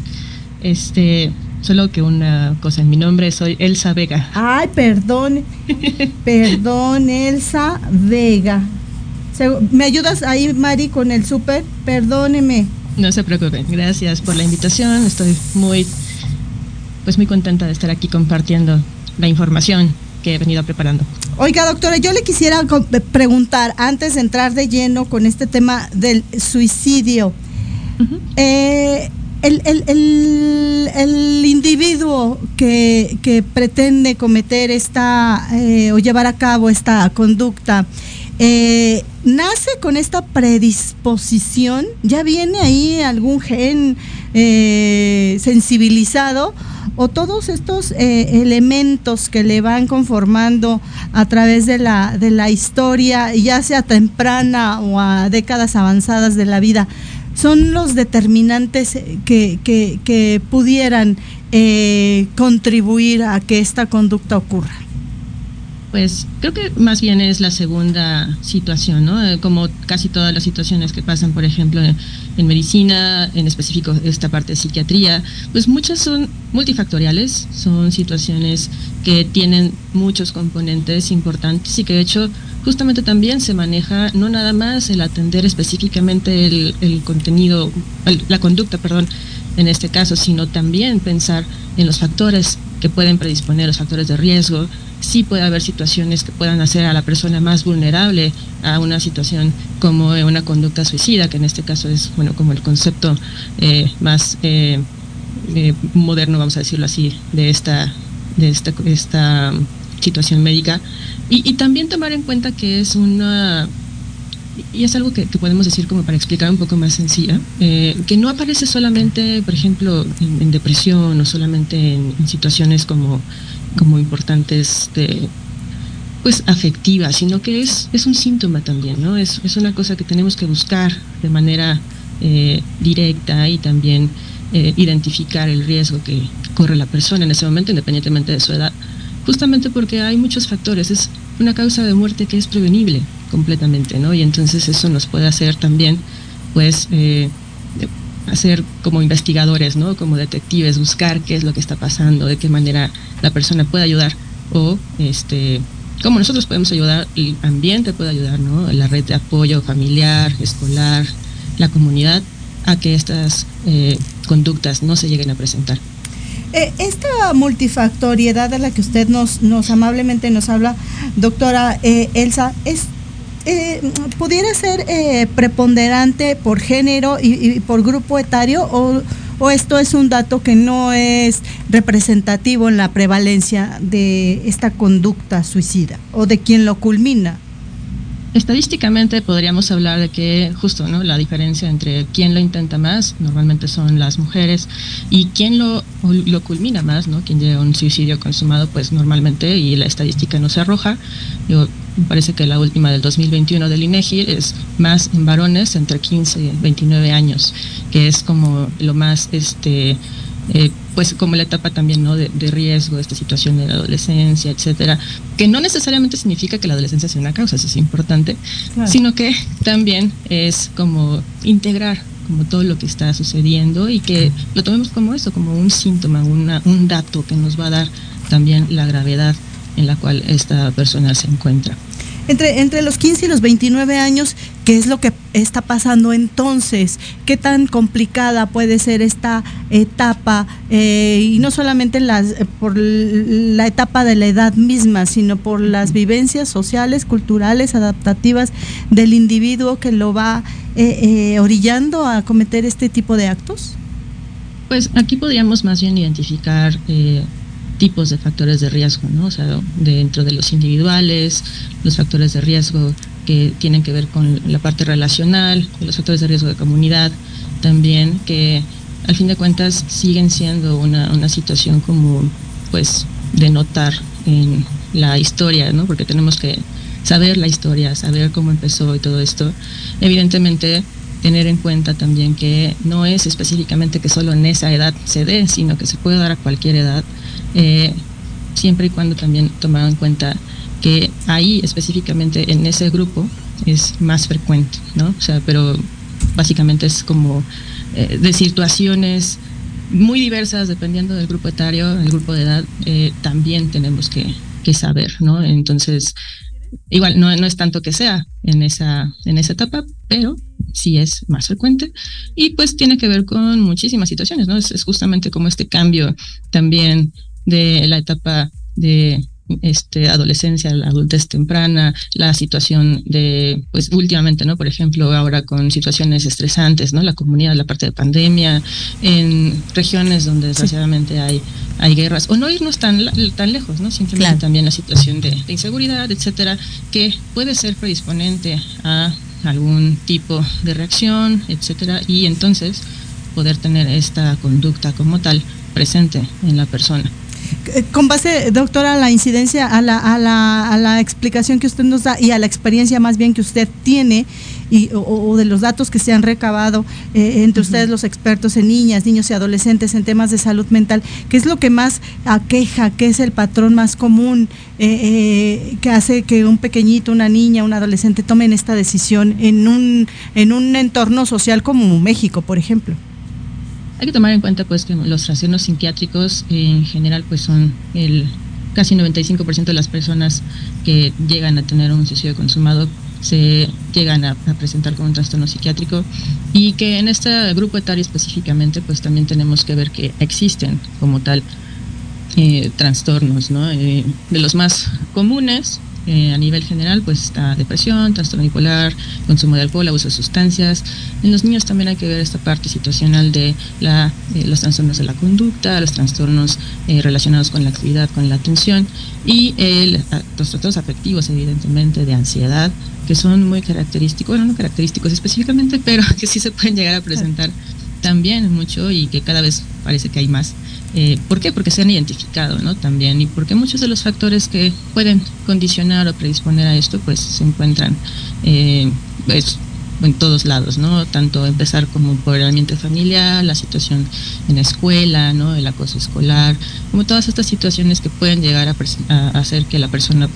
Este, solo que una cosa mi nombre, soy Elsa Vega. Ay, perdón. perdón, Elsa Vega. ¿Me ayudas ahí, Mari, con el súper? Perdóneme. No se preocupen. Gracias por la invitación. Estoy muy pues muy contenta de estar aquí compartiendo la información que he venido preparando. Oiga, doctora, yo le quisiera preguntar, antes de entrar de lleno con este tema del suicidio, eh, el, individuo que, pretende cometer esta eh, o llevar a cabo esta conducta, eh, nace con esta predisposición, ya viene ahí algún gen sensibilizado o todos estos eh, elementos que le van conformando a través de la, de la historia, ya sea temprana o a décadas avanzadas de la vida, son los determinantes que, que, pudieran eh, contribuir a que esta conducta ocurra. Pues creo que más bien es la segunda situación, ¿no? Eh, como casi todas las situaciones que pasan, por ejemplo, en, medicina, en específico esta parte de psiquiatría, pues muchas son multifactoriales, son situaciones que tienen muchos componentes importantes y que de hecho justamente también se maneja no nada más el atender específicamente el, contenido, la conducta, perdón, en este caso, sino también pensar en los factores que pueden predisponer, los factores de riesgo, sí puede haber situaciones que puedan hacer a la persona más vulnerable a una situación como una conducta suicida, que en este caso es bueno como el concepto eh, más eh, eh, moderno, vamos a decirlo así, de esta, de esta, esta situación médica. Y, también tomar en cuenta que es una y es algo que, podemos decir como para explicar un poco más sencilla, que no aparece solamente, por ejemplo, en, depresión o solamente en situaciones como como importantes pues afectiva, sino que es, es un síntoma también, ¿no? Es, es una cosa que tenemos que buscar de manera eh, directa y también eh, identificar el riesgo que corre la persona en ese momento, independientemente de su edad, justamente porque hay muchos factores, es una causa de muerte que es prevenible completamente, ¿no? Y entonces eso nos puede hacer también, pues, eh, hacer como investigadores, ¿no? Como detectives, buscar qué es lo que está pasando, de qué manera la persona puede ayudar o este cómo nosotros podemos ayudar, el ambiente puede ayudar, ¿no? La red de apoyo familiar, escolar, la comunidad a que estas eh, conductas no se lleguen a presentar. Eh, esta multifactoriedad de la que usted nos, nos amablemente nos habla, doctora eh, Elsa, es eh, pudiera ser eh, preponderante por género y, por grupo etario o, esto es un dato que no es representativo en la prevalencia de esta conducta suicida o de quien lo culmina? Estadísticamente podríamos hablar de que justo no la diferencia entre quién lo intenta más normalmente son las mujeres y quién lo, lo culmina más, ¿no? Quien llega a un suicidio consumado pues normalmente y la estadística no se arroja. Yo, me parece que la última del 2021 del INEGI es más en varones entre 15 y 29 años, que es como lo más este eh, pues como la etapa también ¿no? de, riesgo, de esta situación de la adolescencia, etcétera, que no necesariamente significa que la adolescencia sea una causa, eso es importante, sino que también es como integrar como todo lo que está sucediendo y que lo tomemos como eso, como un síntoma, una, un dato que nos va a dar también la gravedad en la cual esta persona se encuentra. Entre, entre los 15 y los 29 años, ¿qué es lo que está pasando entonces? ¿Qué tan complicada puede ser esta etapa? Eh, y no solamente las, eh, por la etapa de la edad misma, sino por las vivencias sociales, culturales, adaptativas del individuo que lo va eh, orillando a cometer este tipo de actos? Pues aquí podríamos más bien identificar tipos de factores de riesgo, ¿no? O sea, dentro de los individuales, los factores de riesgo que tienen que ver con la parte relacional, los factores de riesgo de comunidad también, que al fin de cuentas siguen siendo una, una situación como, pues, de notar en la historia, ¿no? Porque tenemos que saber la historia, saber cómo empezó y todo esto. Evidentemente, tener en cuenta también que no es específicamente que solo en esa edad se dé, sino que se puede dar a cualquier edad eh, siempre y cuando también tomaran en cuenta que ahí específicamente en ese grupo es más frecuente, ¿no? O sea, pero básicamente es como eh, de situaciones muy diversas dependiendo del grupo etario, el grupo de edad, eh, también tenemos que, que, saber, ¿no? Entonces, igual no, no es tanto que sea en esa, en esa etapa, pero sí es más frecuente y pues tiene que ver con muchísimas situaciones, ¿no? Es, es justamente como este cambio también de la etapa de este, adolescencia, la adultez temprana, la situación de, pues últimamente, ¿no? Por ejemplo, ahora con situaciones estresantes, ¿no? La comunidad, la parte de pandemia, en regiones donde desgraciadamente hay, hay guerras, o no irnos tan, tan lejos, ¿no? Simplemente también la situación de, de, inseguridad, etcétera, que puede ser predisponente a algún tipo de reacción, etcétera, y entonces poder tener esta conducta como tal presente en la persona. Eh, con base, doctora, a la incidencia, a la, a, la, a la explicación que usted nos da y a la experiencia más bien que usted tiene y, o, de los datos que se han recabado eh, entre ustedes los expertos en niñas, niños y adolescentes en temas de salud mental, ¿qué es lo que más aqueja, qué es el patrón más común eh, que hace que un pequeñito, una niña, un adolescente tomen esta decisión en un, en un entorno social como México, por ejemplo? Hay que tomar en cuenta pues que los trastornos psiquiátricos en general pues son el casi 95% de las personas que llegan a tener un suicidio consumado se llegan a, presentar con un trastorno psiquiátrico y que en este grupo etario específicamente pues también tenemos que ver que existen como tal eh, trastornos, ¿no? Eh, de los más comunes eh, a nivel general, pues está depresión, trastorno bipolar, consumo de alcohol, abuso de sustancias. En los niños también hay que ver esta parte situacional de la, eh, los trastornos de la conducta, los trastornos eh, relacionados con la actividad, con la atención y los trastornos afectivos, evidentemente, de ansiedad, que son muy característicos, bueno, no característicos específicamente, pero que sí se pueden llegar a presentar también mucho y que cada vez parece que hay más eh, ¿Por qué? Porque se han identificado, ¿no? También, y porque muchos de los factores que pueden condicionar o predisponer a esto, pues se encuentran eh, en todos lados, ¿no? Tanto empezar como por el ambiente familiar, la situación en la escuela. El acoso escolar, como todas estas situaciones que pueden llegar a, hacer que la persona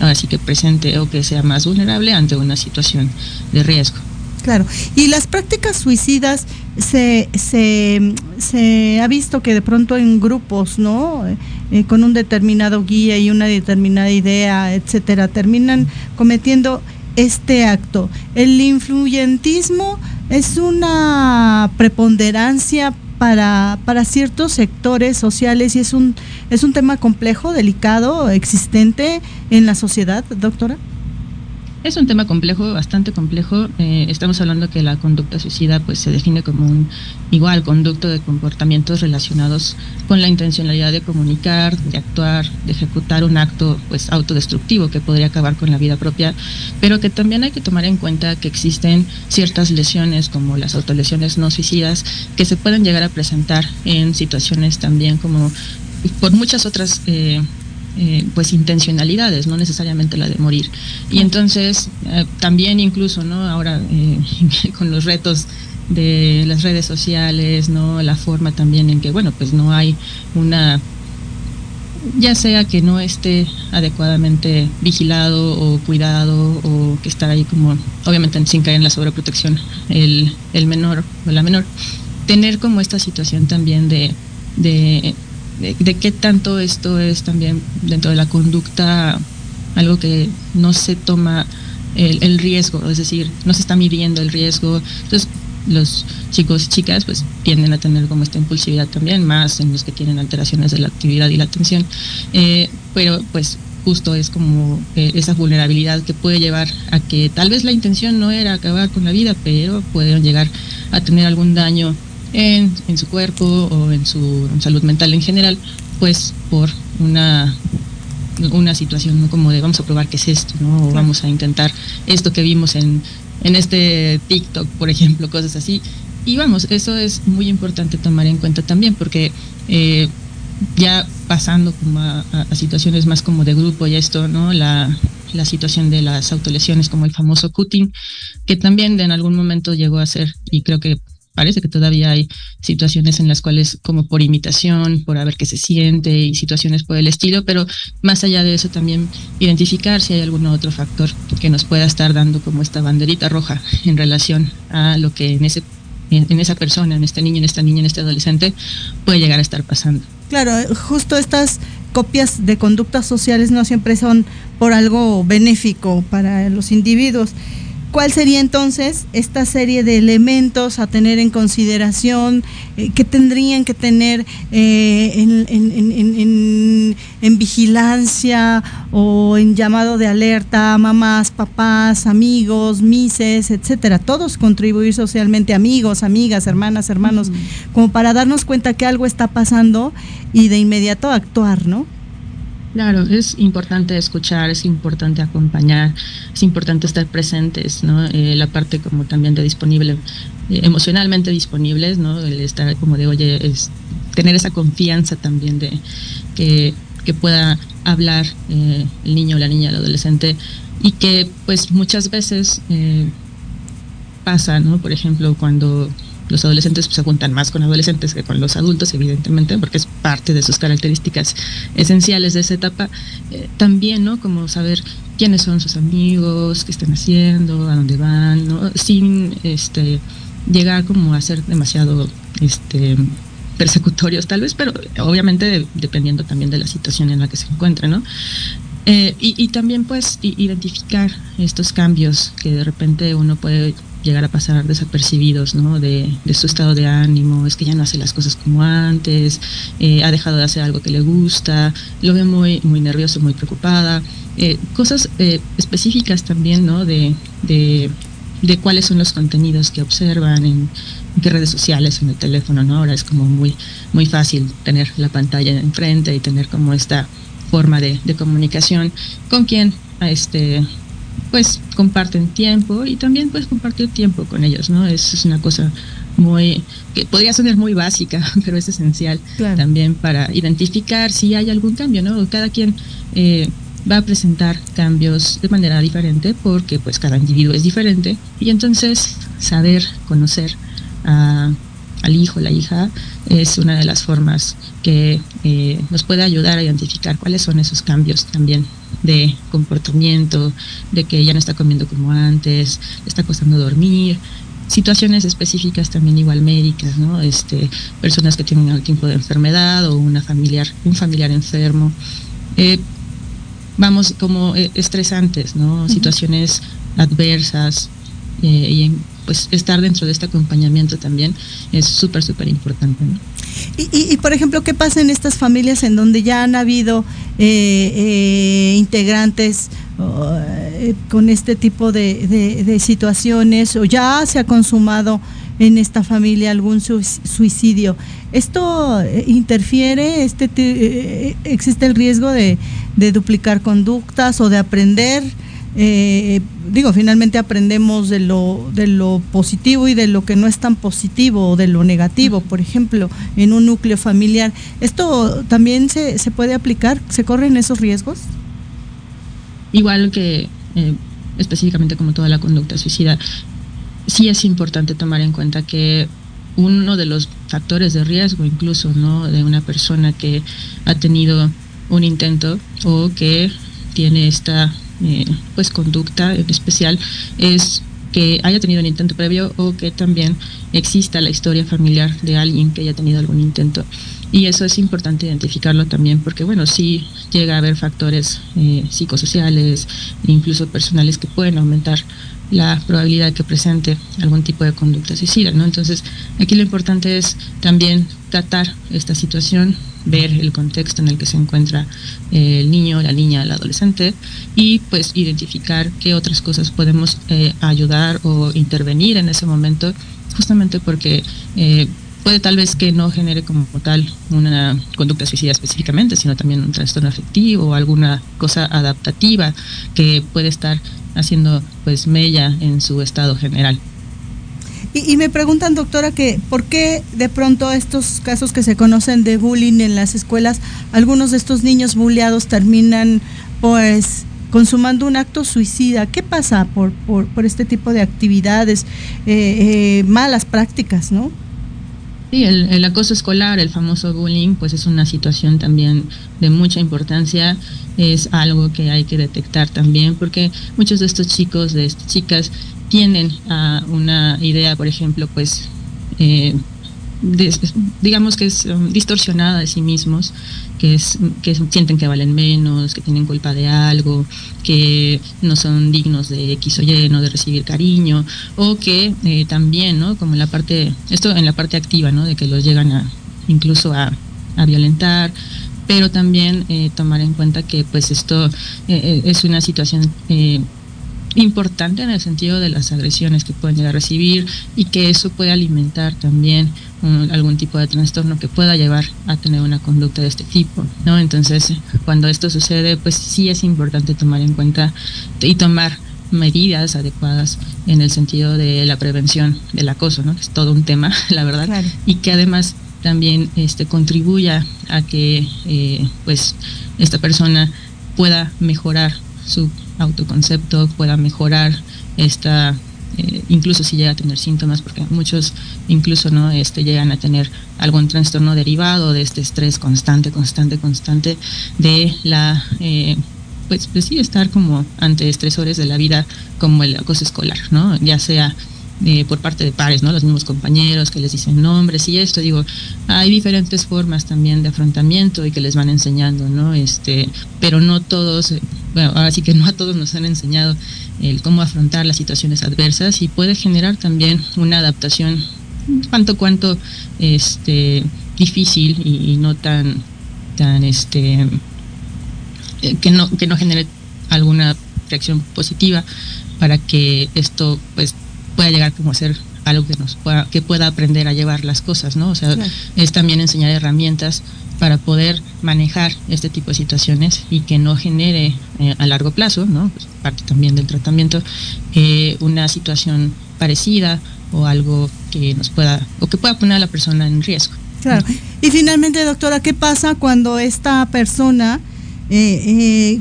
ahora sí que presente o que sea más vulnerable ante una situación de riesgo. Claro, y las prácticas suicidas se, se, se ha visto que de pronto en grupos, ¿no? Eh, con un determinado guía y una determinada idea, etcétera, terminan cometiendo este acto. El influyentismo es una preponderancia para, para ciertos sectores sociales y es un, es un tema complejo, delicado, existente en la sociedad, doctora. Es un tema complejo, bastante complejo. Eh, estamos hablando que la conducta suicida pues se define como un igual conducto de comportamientos relacionados con la intencionalidad de comunicar, de actuar, de ejecutar un acto pues autodestructivo que podría acabar con la vida propia, pero que también hay que tomar en cuenta que existen ciertas lesiones como las autolesiones no suicidas que se pueden llegar a presentar en situaciones también como por muchas otras eh, eh, pues intencionalidades, no necesariamente la de morir. Y entonces eh, también incluso, ¿no? Ahora eh, con los retos de las redes sociales, ¿no? La forma también en que, bueno, pues no hay una ya sea que no esté adecuadamente vigilado o cuidado o que está ahí como, obviamente sin caer en la sobreprotección, el, el menor o la menor, tener como esta situación también de, de de, qué tanto esto es también dentro de la conducta algo que no se toma el, riesgo, es decir, no se está midiendo el riesgo. Entonces, los chicos y chicas pues tienden a tener como esta impulsividad también, más en los que tienen alteraciones de la actividad y la atención. Eh, pero pues justo es como eh, esa vulnerabilidad que puede llevar a que tal vez la intención no era acabar con la vida, pero pueden llegar a tener algún daño en, su cuerpo o en su salud mental en general, pues por una una situación como de vamos a probar qué es esto, ¿no? O vamos a intentar esto que vimos en, en este TikTok, por ejemplo, cosas así. Y vamos, eso es muy importante tomar en cuenta también, porque eh, ya pasando como a, situaciones más como de grupo y esto, ¿no? La, la situación de las autolesiones como el famoso cutting, que también en algún momento llegó a ser, y creo que parece que todavía hay situaciones en las cuales como por imitación, por a ver qué se siente y situaciones por el estilo, pero más allá de eso también identificar si hay algún otro factor que nos pueda estar dando como esta banderita roja en relación a lo que en ese en, esa persona, en este niño, en esta niña, en este adolescente puede llegar a estar pasando. Claro, justo estas copias de conductas sociales no siempre son por algo benéfico para los individuos. ¿Cuál sería entonces esta serie de elementos a tener en consideración eh, que tendrían que tener eh, en, vigilancia o en llamado de alerta mamás, papás, amigos, mises, etcétera? Todos contribuir socialmente, amigos, amigas, hermanas, hermanos, como para darnos cuenta que algo está pasando y de inmediato actuar, ¿no? Claro, es importante escuchar, es importante acompañar, es importante estar presentes, ¿no? Eh, la parte como también de disponible, eh, emocionalmente disponibles, ¿no? El estar como de, oye, es tener esa confianza también de que, pueda hablar eh, el niño, la niña, el adolescente y que pues muchas veces pasa, ¿no? Por ejemplo, cuando los adolescentes pues, se juntan más con adolescentes que con los adultos, evidentemente, porque es parte de sus características esenciales de esa etapa. Eh, también, ¿no? Como saber quiénes son sus amigos, qué están haciendo, a dónde van, ¿no? Sin este, llegar como a ser demasiado este, persecutorios tal vez, pero obviamente dependiendo también de la situación en la que se encuentre, ¿no? Eh, y, también pues identificar estos cambios que de repente uno puede llegar a pasar desapercibidos, ¿no? De, su estado de ánimo, es que ya no hace las cosas como antes, eh, ha dejado de hacer algo que le gusta, lo ve muy, muy nervioso, muy preocupada. Eh, cosas eh, específicas también, ¿no? De, de, cuáles son los contenidos que observan en, qué redes sociales, en el teléfono, ¿no? Ahora es como muy, muy fácil tener la pantalla enfrente y tener como esta forma de, de comunicación con quien este pues comparten tiempo y también puedes compartir tiempo con ellos, ¿no? Es, es una cosa muy que podría sonar muy básica, pero es esencial también para identificar si hay algún cambio, ¿no? Cada quien eh, va a presentar cambios de manera diferente porque pues cada individuo es diferente y entonces saber conocer a al hijo, la hija, es una de las formas que eh, nos puede ayudar a identificar cuáles son esos cambios también de comportamiento, de que ya no está comiendo como antes, está costando dormir, situaciones específicas también igual médicas, ¿no? Este, personas que tienen algún tipo de enfermedad o una familiar, un familiar enfermo. Eh, vamos como eh, estresantes, ¿no? Situaciones adversas y en pues estar dentro de este acompañamiento también es súper, súper importante. Y, por ejemplo, ¿qué pasa en estas familias en donde ya han habido eh, eh, integrantes eh, con este tipo de, situaciones o ya se ha consumado en esta familia algún suicidio? ¿Esto interfiere? Este, ¿Existe el riesgo de, de duplicar conductas o de aprender? Eh, digo, finalmente aprendemos de lo, de lo positivo y de lo que no es tan positivo o de lo negativo, por ejemplo, en un núcleo familiar. ¿Esto también se, se puede aplicar? ¿Se corren esos riesgos? Igual que eh, específicamente como toda la conducta suicida, sí es importante tomar en cuenta que uno de los factores de riesgo incluso no de una persona que ha tenido un intento o que tiene esta eh, pues conducta en especial es que haya tenido un intento previo o que también exista la historia familiar de alguien que haya tenido algún intento. Y eso es importante identificarlo también porque, bueno, sí llega a haber factores eh, psicosociales, incluso personales, que pueden aumentar la probabilidad de que presente algún tipo de conducta suicida, ¿no? Entonces, aquí lo importante es también tratar esta situación ver el contexto en el que se encuentra eh, el niño, la niña, el adolescente y pues identificar qué otras cosas podemos eh, ayudar o intervenir en ese momento, justamente porque eh, puede tal vez que no genere como tal una conducta suicida específicamente, sino también un trastorno afectivo o alguna cosa adaptativa que puede estar haciendo pues mella en su estado general. Y, me preguntan, doctora, que por qué de pronto estos casos que se conocen de bullying en las escuelas, algunos de estos niños bulleados terminan pues consumando un acto suicida. ¿Qué pasa por, por, este tipo de actividades, eh, eh, malas prácticas, no? Sí, el, el, acoso escolar, el famoso bullying, pues es una situación también de mucha importancia, es algo que hay que detectar también, porque muchos de estos chicos, de estas chicas, tienen uh, una idea, por ejemplo, pues, eh, digamos que es um, distorsionada de sí mismos, que, es, que sienten que valen menos, que tienen culpa de algo, que no son dignos de X o Y, no de recibir cariño, o que eh, también, ¿no? Como en la parte, esto en la parte activa, ¿no? De que los llegan a incluso a, a violentar, pero también eh, tomar en cuenta que pues esto eh, es una situación eh, importante en el sentido de las agresiones que pueden llegar a recibir y que eso puede alimentar también algún tipo de trastorno que pueda llevar a tener una conducta de este tipo, ¿no? Entonces, cuando esto sucede, pues sí es importante tomar en cuenta y tomar medidas adecuadas en el sentido de la prevención del acoso, ¿no? Es todo un tema, la verdad, y que además también este contribuya a que eh, pues esta persona pueda mejorar su autoconcepto pueda mejorar esta eh, incluso si llega a tener síntomas porque muchos incluso no este llegan a tener algún trastorno derivado de este estrés constante constante constante de la eh, pues, pues sí estar como ante estresores de la vida como el acoso escolar no ya sea eh, por parte de pares, ¿no? Los mismos compañeros que les dicen nombres y esto, digo, hay diferentes formas también de afrontamiento y que les van enseñando, ¿no? Este, pero no todos, bueno, ahora sí que no a todos nos han enseñado el cómo afrontar las situaciones adversas y puede generar también una adaptación cuanto cuanto este difícil y, no tan tan este eh, que no que no genere alguna reacción positiva para que esto pues pueda llegar como a ser algo que nos pueda, que pueda aprender a llevar las cosas, ¿no? O sea, es también enseñar herramientas para poder manejar este tipo de situaciones y que no genere eh, a largo plazo, ¿no? Pues parte también del tratamiento, eh, una situación parecida o algo que nos pueda, o que pueda poner a la persona en riesgo. Claro. Y finalmente, doctora, ¿qué pasa cuando esta persona eh,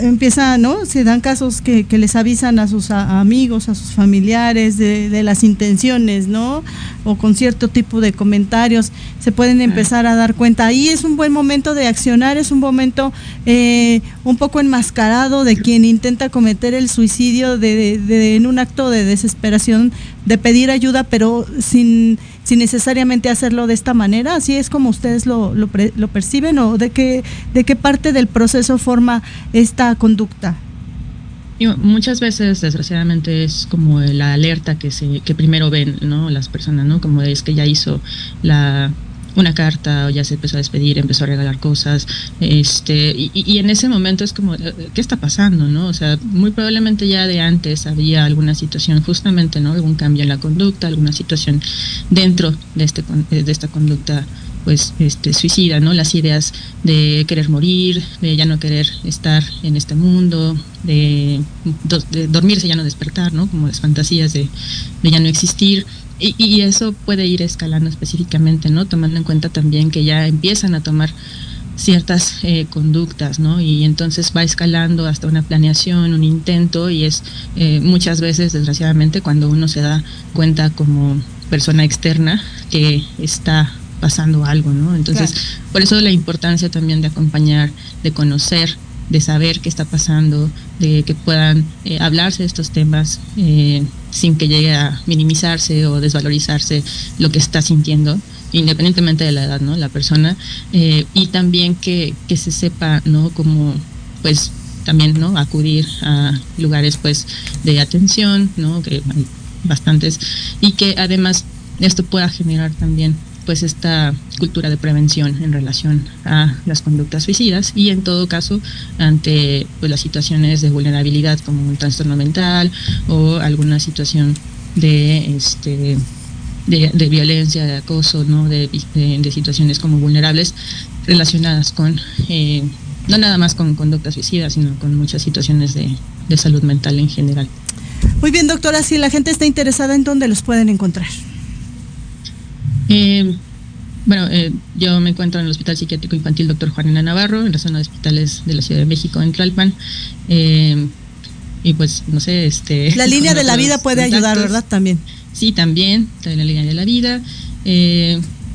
empieza, ¿no? Se dan casos que, les avisan a sus amigos, a sus familiares de, las intenciones, ¿no? O con cierto tipo de comentarios, se pueden empezar a dar cuenta. Ahí es un buen momento de accionar, es un momento eh, un poco enmascarado de quien intenta cometer el suicidio de, en un acto de desesperación, de pedir ayuda, pero sin sin necesariamente hacerlo de esta manera? ¿Así es como ustedes lo, lo, lo perciben o de qué, de qué parte del proceso forma esta conducta? muchas veces desgraciadamente es como la alerta que se que primero ven no las personas no como es que ya hizo la una carta o ya se empezó a despedir, empezó a regalar cosas, este, y, en ese momento es como, eh, ¿qué está pasando? ¿no? O sea, muy probablemente ya de antes había alguna situación, justamente, ¿no? Algún cambio en la conducta, alguna situación dentro de, este, de esta conducta pues este suicida, ¿no? Las ideas de querer morir, de ya no querer estar en este mundo, de, dormirse ya no despertar, ¿no? Como las fantasías de, de ya no existir. Y, eso puede ir escalando específicamente, ¿no? Tomando en cuenta también que ya empiezan a tomar ciertas eh, conductas, ¿no? Y entonces va escalando hasta una planeación, un intento, y es eh, muchas veces, desgraciadamente, cuando uno se da cuenta como persona externa que está pasando algo, ¿no? Entonces, por eso la importancia también de acompañar, de conocer, de saber qué está pasando, de que puedan eh, hablarse de estos temas eh, sin que llegue a minimizarse o desvalorizarse lo que está sintiendo independientemente de la edad, ¿no? La persona eh, y también que, que se sepa, ¿no? Como pues también, ¿no? Acudir a lugares pues de atención, ¿no? Que hay bastantes y que además esto pueda generar también pues esta cultura de prevención en relación a las conductas suicidas y en todo caso ante pues, las situaciones de vulnerabilidad como un trastorno mental o alguna situación de este de, violencia, de acoso, ¿no? De, situaciones como vulnerables relacionadas con eh, no nada más con conductas suicidas, sino con muchas situaciones de, de salud mental en general. Muy bien, doctora, si la gente está interesada, ¿en dónde los pueden encontrar? Eh, bueno, eh, yo me encuentro en el Hospital Psiquiátrico Infantil Dr. Juanina Navarro, en la zona de hospitales de la Ciudad de México, en Tlalpan. Eh, y pues, no sé, este... La línea de la vida puede ayudar, ¿verdad? También. Sí, también, la línea de la vida.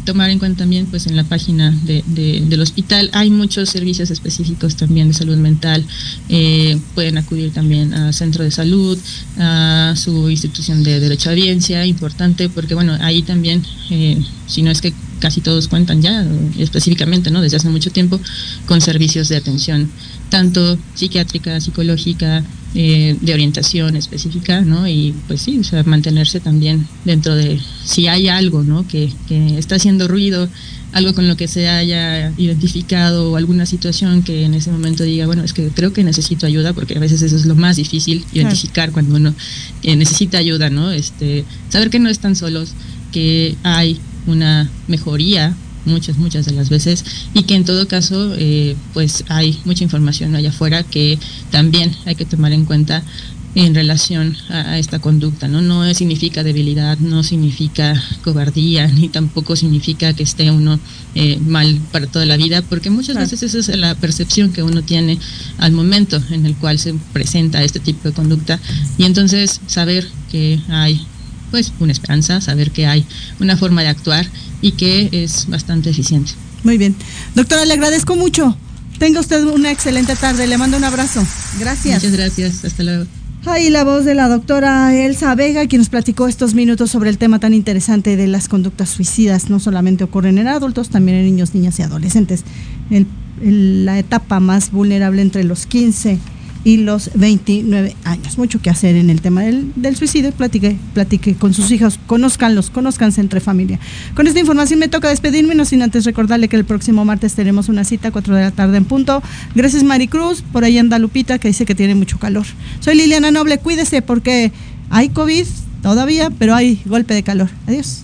Tomar en cuenta también pues en la página de, del hospital. Hay muchos servicios específicos también de salud mental eh, pueden acudir también al centro de salud a su institución de derecho a audiencia importante porque bueno ahí también eh, si no es que casi todos cuentan ya específicamente no desde hace mucho tiempo con servicios de atención tanto psiquiátrica psicológica eh, de orientación específica, ¿no? Y pues sí, o sea, mantenerse también dentro de si hay algo, ¿no? Que, que está haciendo ruido, algo con lo que se haya identificado o alguna situación que en ese momento diga, bueno, es que creo que necesito ayuda, porque a veces eso es lo más difícil, identificar cuando uno eh, necesita ayuda, ¿no? Este, saber que no están solos, que hay una mejoría muchas, muchas de las veces, y que en todo caso, eh, pues hay mucha información allá afuera que también hay que tomar en cuenta en relación a, esta conducta, ¿no? No significa debilidad, no significa cobardía, ni tampoco significa que esté uno eh, mal para toda la vida, porque muchas veces esa es la percepción que uno tiene al momento en el cual se presenta este tipo de conducta, y entonces saber que hay pues una esperanza, saber que hay una forma de actuar y que es bastante eficiente. Muy bien. Doctora, le agradezco mucho. Tenga usted una excelente tarde. Le mando un abrazo. Gracias. Muchas gracias. Hasta luego. Ahí la voz de la doctora Elsa Vega, quien nos platicó estos minutos sobre el tema tan interesante de las conductas suicidas. No solamente ocurren en adultos, también en niños, niñas y adolescentes. la etapa más vulnerable entre los 15 y los 29 años. Mucho que hacer en el tema del, suicidio. Platique, platique con sus hijos, conózcanlos, conózcanse entre familia. Con esta información me toca despedirme, no sin antes recordarle que el próximo martes tenemos una cita a 4 de la tarde en punto. Gracias Maricruz, por ahí anda Lupita que dice que tiene mucho calor. Soy Liliana Noble, cuídese porque hay COVID todavía, pero hay golpe de calor. Adiós.